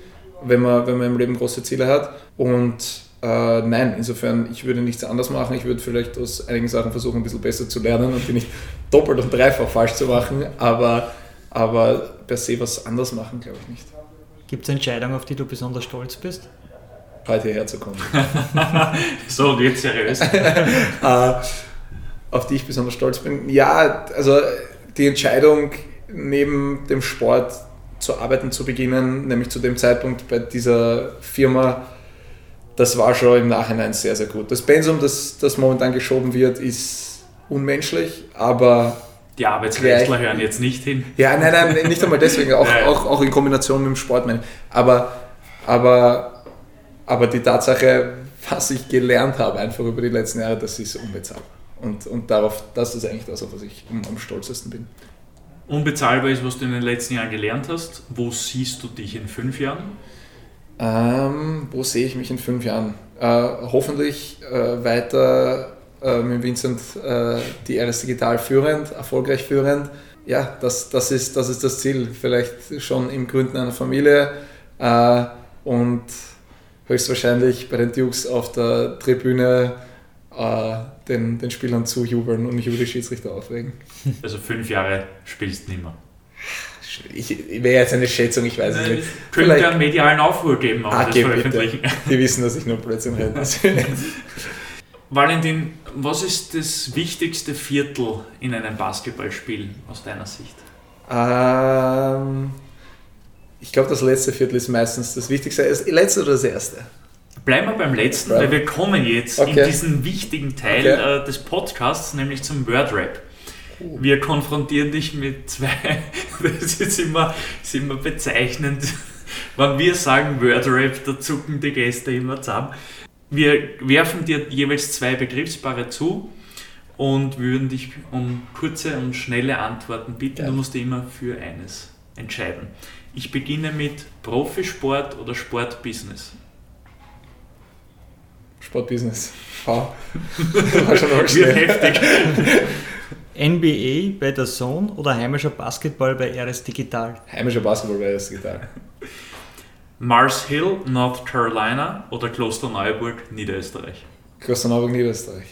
wenn man, wenn man im Leben große Ziele hat. Und äh, nein, insofern, ich würde nichts anders machen. Ich würde vielleicht aus einigen Sachen versuchen, ein bisschen besser zu lernen und die nicht doppelt und dreifach falsch zu machen, aber, aber per se was anders machen, glaube ich nicht. Gibt es Entscheidungen, auf die du besonders stolz bist? Heute hierher zu kommen. so geht's seriös. äh, auf die ich besonders stolz bin? Ja, also die Entscheidung, neben dem Sport zu arbeiten zu beginnen, nämlich zu dem Zeitpunkt bei dieser Firma, das war schon im Nachhinein sehr, sehr gut. Das Pensum, das, das momentan geschoben wird, ist unmenschlich, aber. Die Arbeitsrechtler hören jetzt nicht hin. Ja, nein, nein, nicht einmal deswegen, auch, auch, auch in Kombination mit dem Sport. Aber, aber, aber die Tatsache, was ich gelernt habe, einfach über die letzten Jahre, das ist unbezahlbar. Und, und darauf, das ist eigentlich das, auf was ich am, am stolzesten bin. Unbezahlbar ist, was du in den letzten Jahren gelernt hast. Wo siehst du dich in fünf Jahren? Ähm, wo sehe ich mich in fünf Jahren? Äh, hoffentlich äh, weiter äh, mit Vincent äh, die RS Digital führend, erfolgreich führend. Ja, das, das, ist, das ist das Ziel. Vielleicht schon im Gründen einer Familie äh, und höchstwahrscheinlich bei den Dukes auf der Tribüne äh, den, den Spielern zujubeln und mich über die Schiedsrichter aufregen. Also fünf Jahre spielst du nicht mehr. Ich, wäre jetzt eine Schätzung, ich weiß es nicht. Könnte Vielleicht einen medialen Aufruhr geben, aber ah, das veröffentlichen. Die wissen, dass ich nur Blödsinn rede. Valentin, was ist das wichtigste Viertel in einem Basketballspiel aus deiner Sicht? Ähm, ich glaube, das letzte Viertel ist meistens das Wichtigste. Das letzte oder das erste? Bleiben wir beim letzten, weil wir kommen jetzt okay. in diesen wichtigen Teil okay. äh, des Podcasts, nämlich zum Wordrap. Oh. Wir konfrontieren dich mit zwei, das ist immer, ist immer bezeichnend, wenn wir sagen Wordrap, da zucken die Gäste immer zusammen. Wir werfen dir jeweils zwei Begriffspaare zu und würden dich um kurze und schnelle Antworten bitten. Ja. Du musst immer für eines entscheiden. Ich beginne mit Profisport oder Sportbusiness. Sportbusiness. Wow. War schon mal schnell. heftig. NBA bei der Zone oder heimischer Basketball bei RS Digital? Heimischer Basketball bei RS Digital. Mars Hill, North Carolina oder Klosterneuburg, Niederösterreich? Klosterneuburg, Niederösterreich.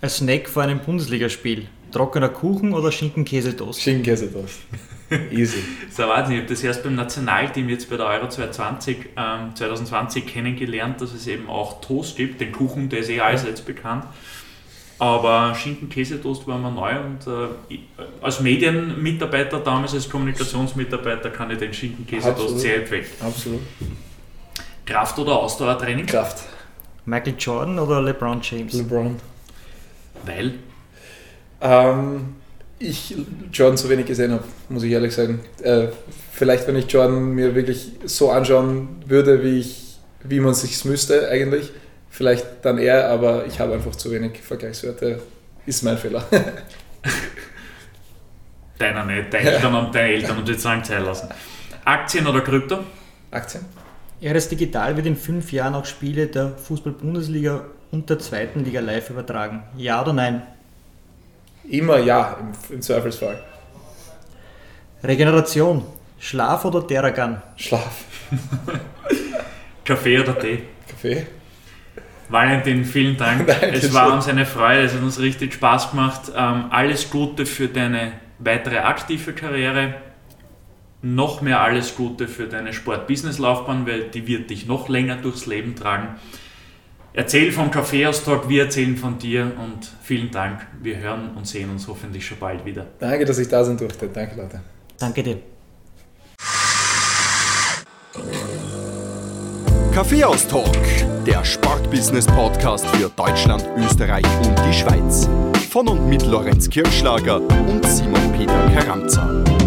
Ein Snack vor einem Bundesligaspiel. Trockener Kuchen oder Schinken-Käsetoast? Schinken-Käsetoast. Easy. so Wahnsinn. Ich habe das erst beim Nationalteam jetzt bei der Euro 2020, ähm, 2020 kennengelernt, dass es eben auch Toast gibt. Den Kuchen, der ist eh allseits bekannt. Aber Schinken-Käsetoast war mir neu und äh, als Medienmitarbeiter, damals als Kommunikationsmitarbeiter, kann ich den Schinken-Käsetoast sehr empfehlen. Absolut. Kraft- oder Ausdauertraining? Kraft. Michael Jordan oder LeBron James? LeBron. Weil? Ähm, ich Jordan so wenig gesehen habe, muss ich ehrlich sagen. Äh, vielleicht, wenn ich Jordan mir wirklich so anschauen würde, wie, ich, wie man es sich müsste eigentlich, vielleicht dann eher, aber ich habe einfach zu wenig Vergleichswerte. Ist mein Fehler. Deiner nicht, deine Eltern, und deine Eltern und jetzt sagen Zeit lassen. Aktien oder Krypto? Aktien. RS Digital wird in fünf Jahren auch Spiele der Fußball-Bundesliga und der zweiten Liga live übertragen. Ja oder nein? Immer ja, im, im Zweifelsfall. Regeneration. Schlaf oder Terragan? Schlaf. Kaffee oder Tee? Kaffee. Valentin, vielen Dank. Dankeschön. es war uns eine Freude, es hat uns richtig Spaß gemacht. Ähm, alles Gute für deine weitere aktive Karriere. Noch mehr alles Gute für deine Sport-Business-Laufbahn, weil die wird dich noch länger durchs Leben tragen. Erzähl vom Kaffeeaustausch, wir erzählen von dir und vielen Dank. Wir hören und sehen uns hoffentlich schon bald wieder. Danke, dass ich da sein durfte. Danke, Leute. Danke dir. Kaffeehaus-Talk, der Sportbusiness-Podcast für Deutschland, Österreich und die Schweiz. Von und mit Lorenz Kirschlager und Simon Peter Karamza.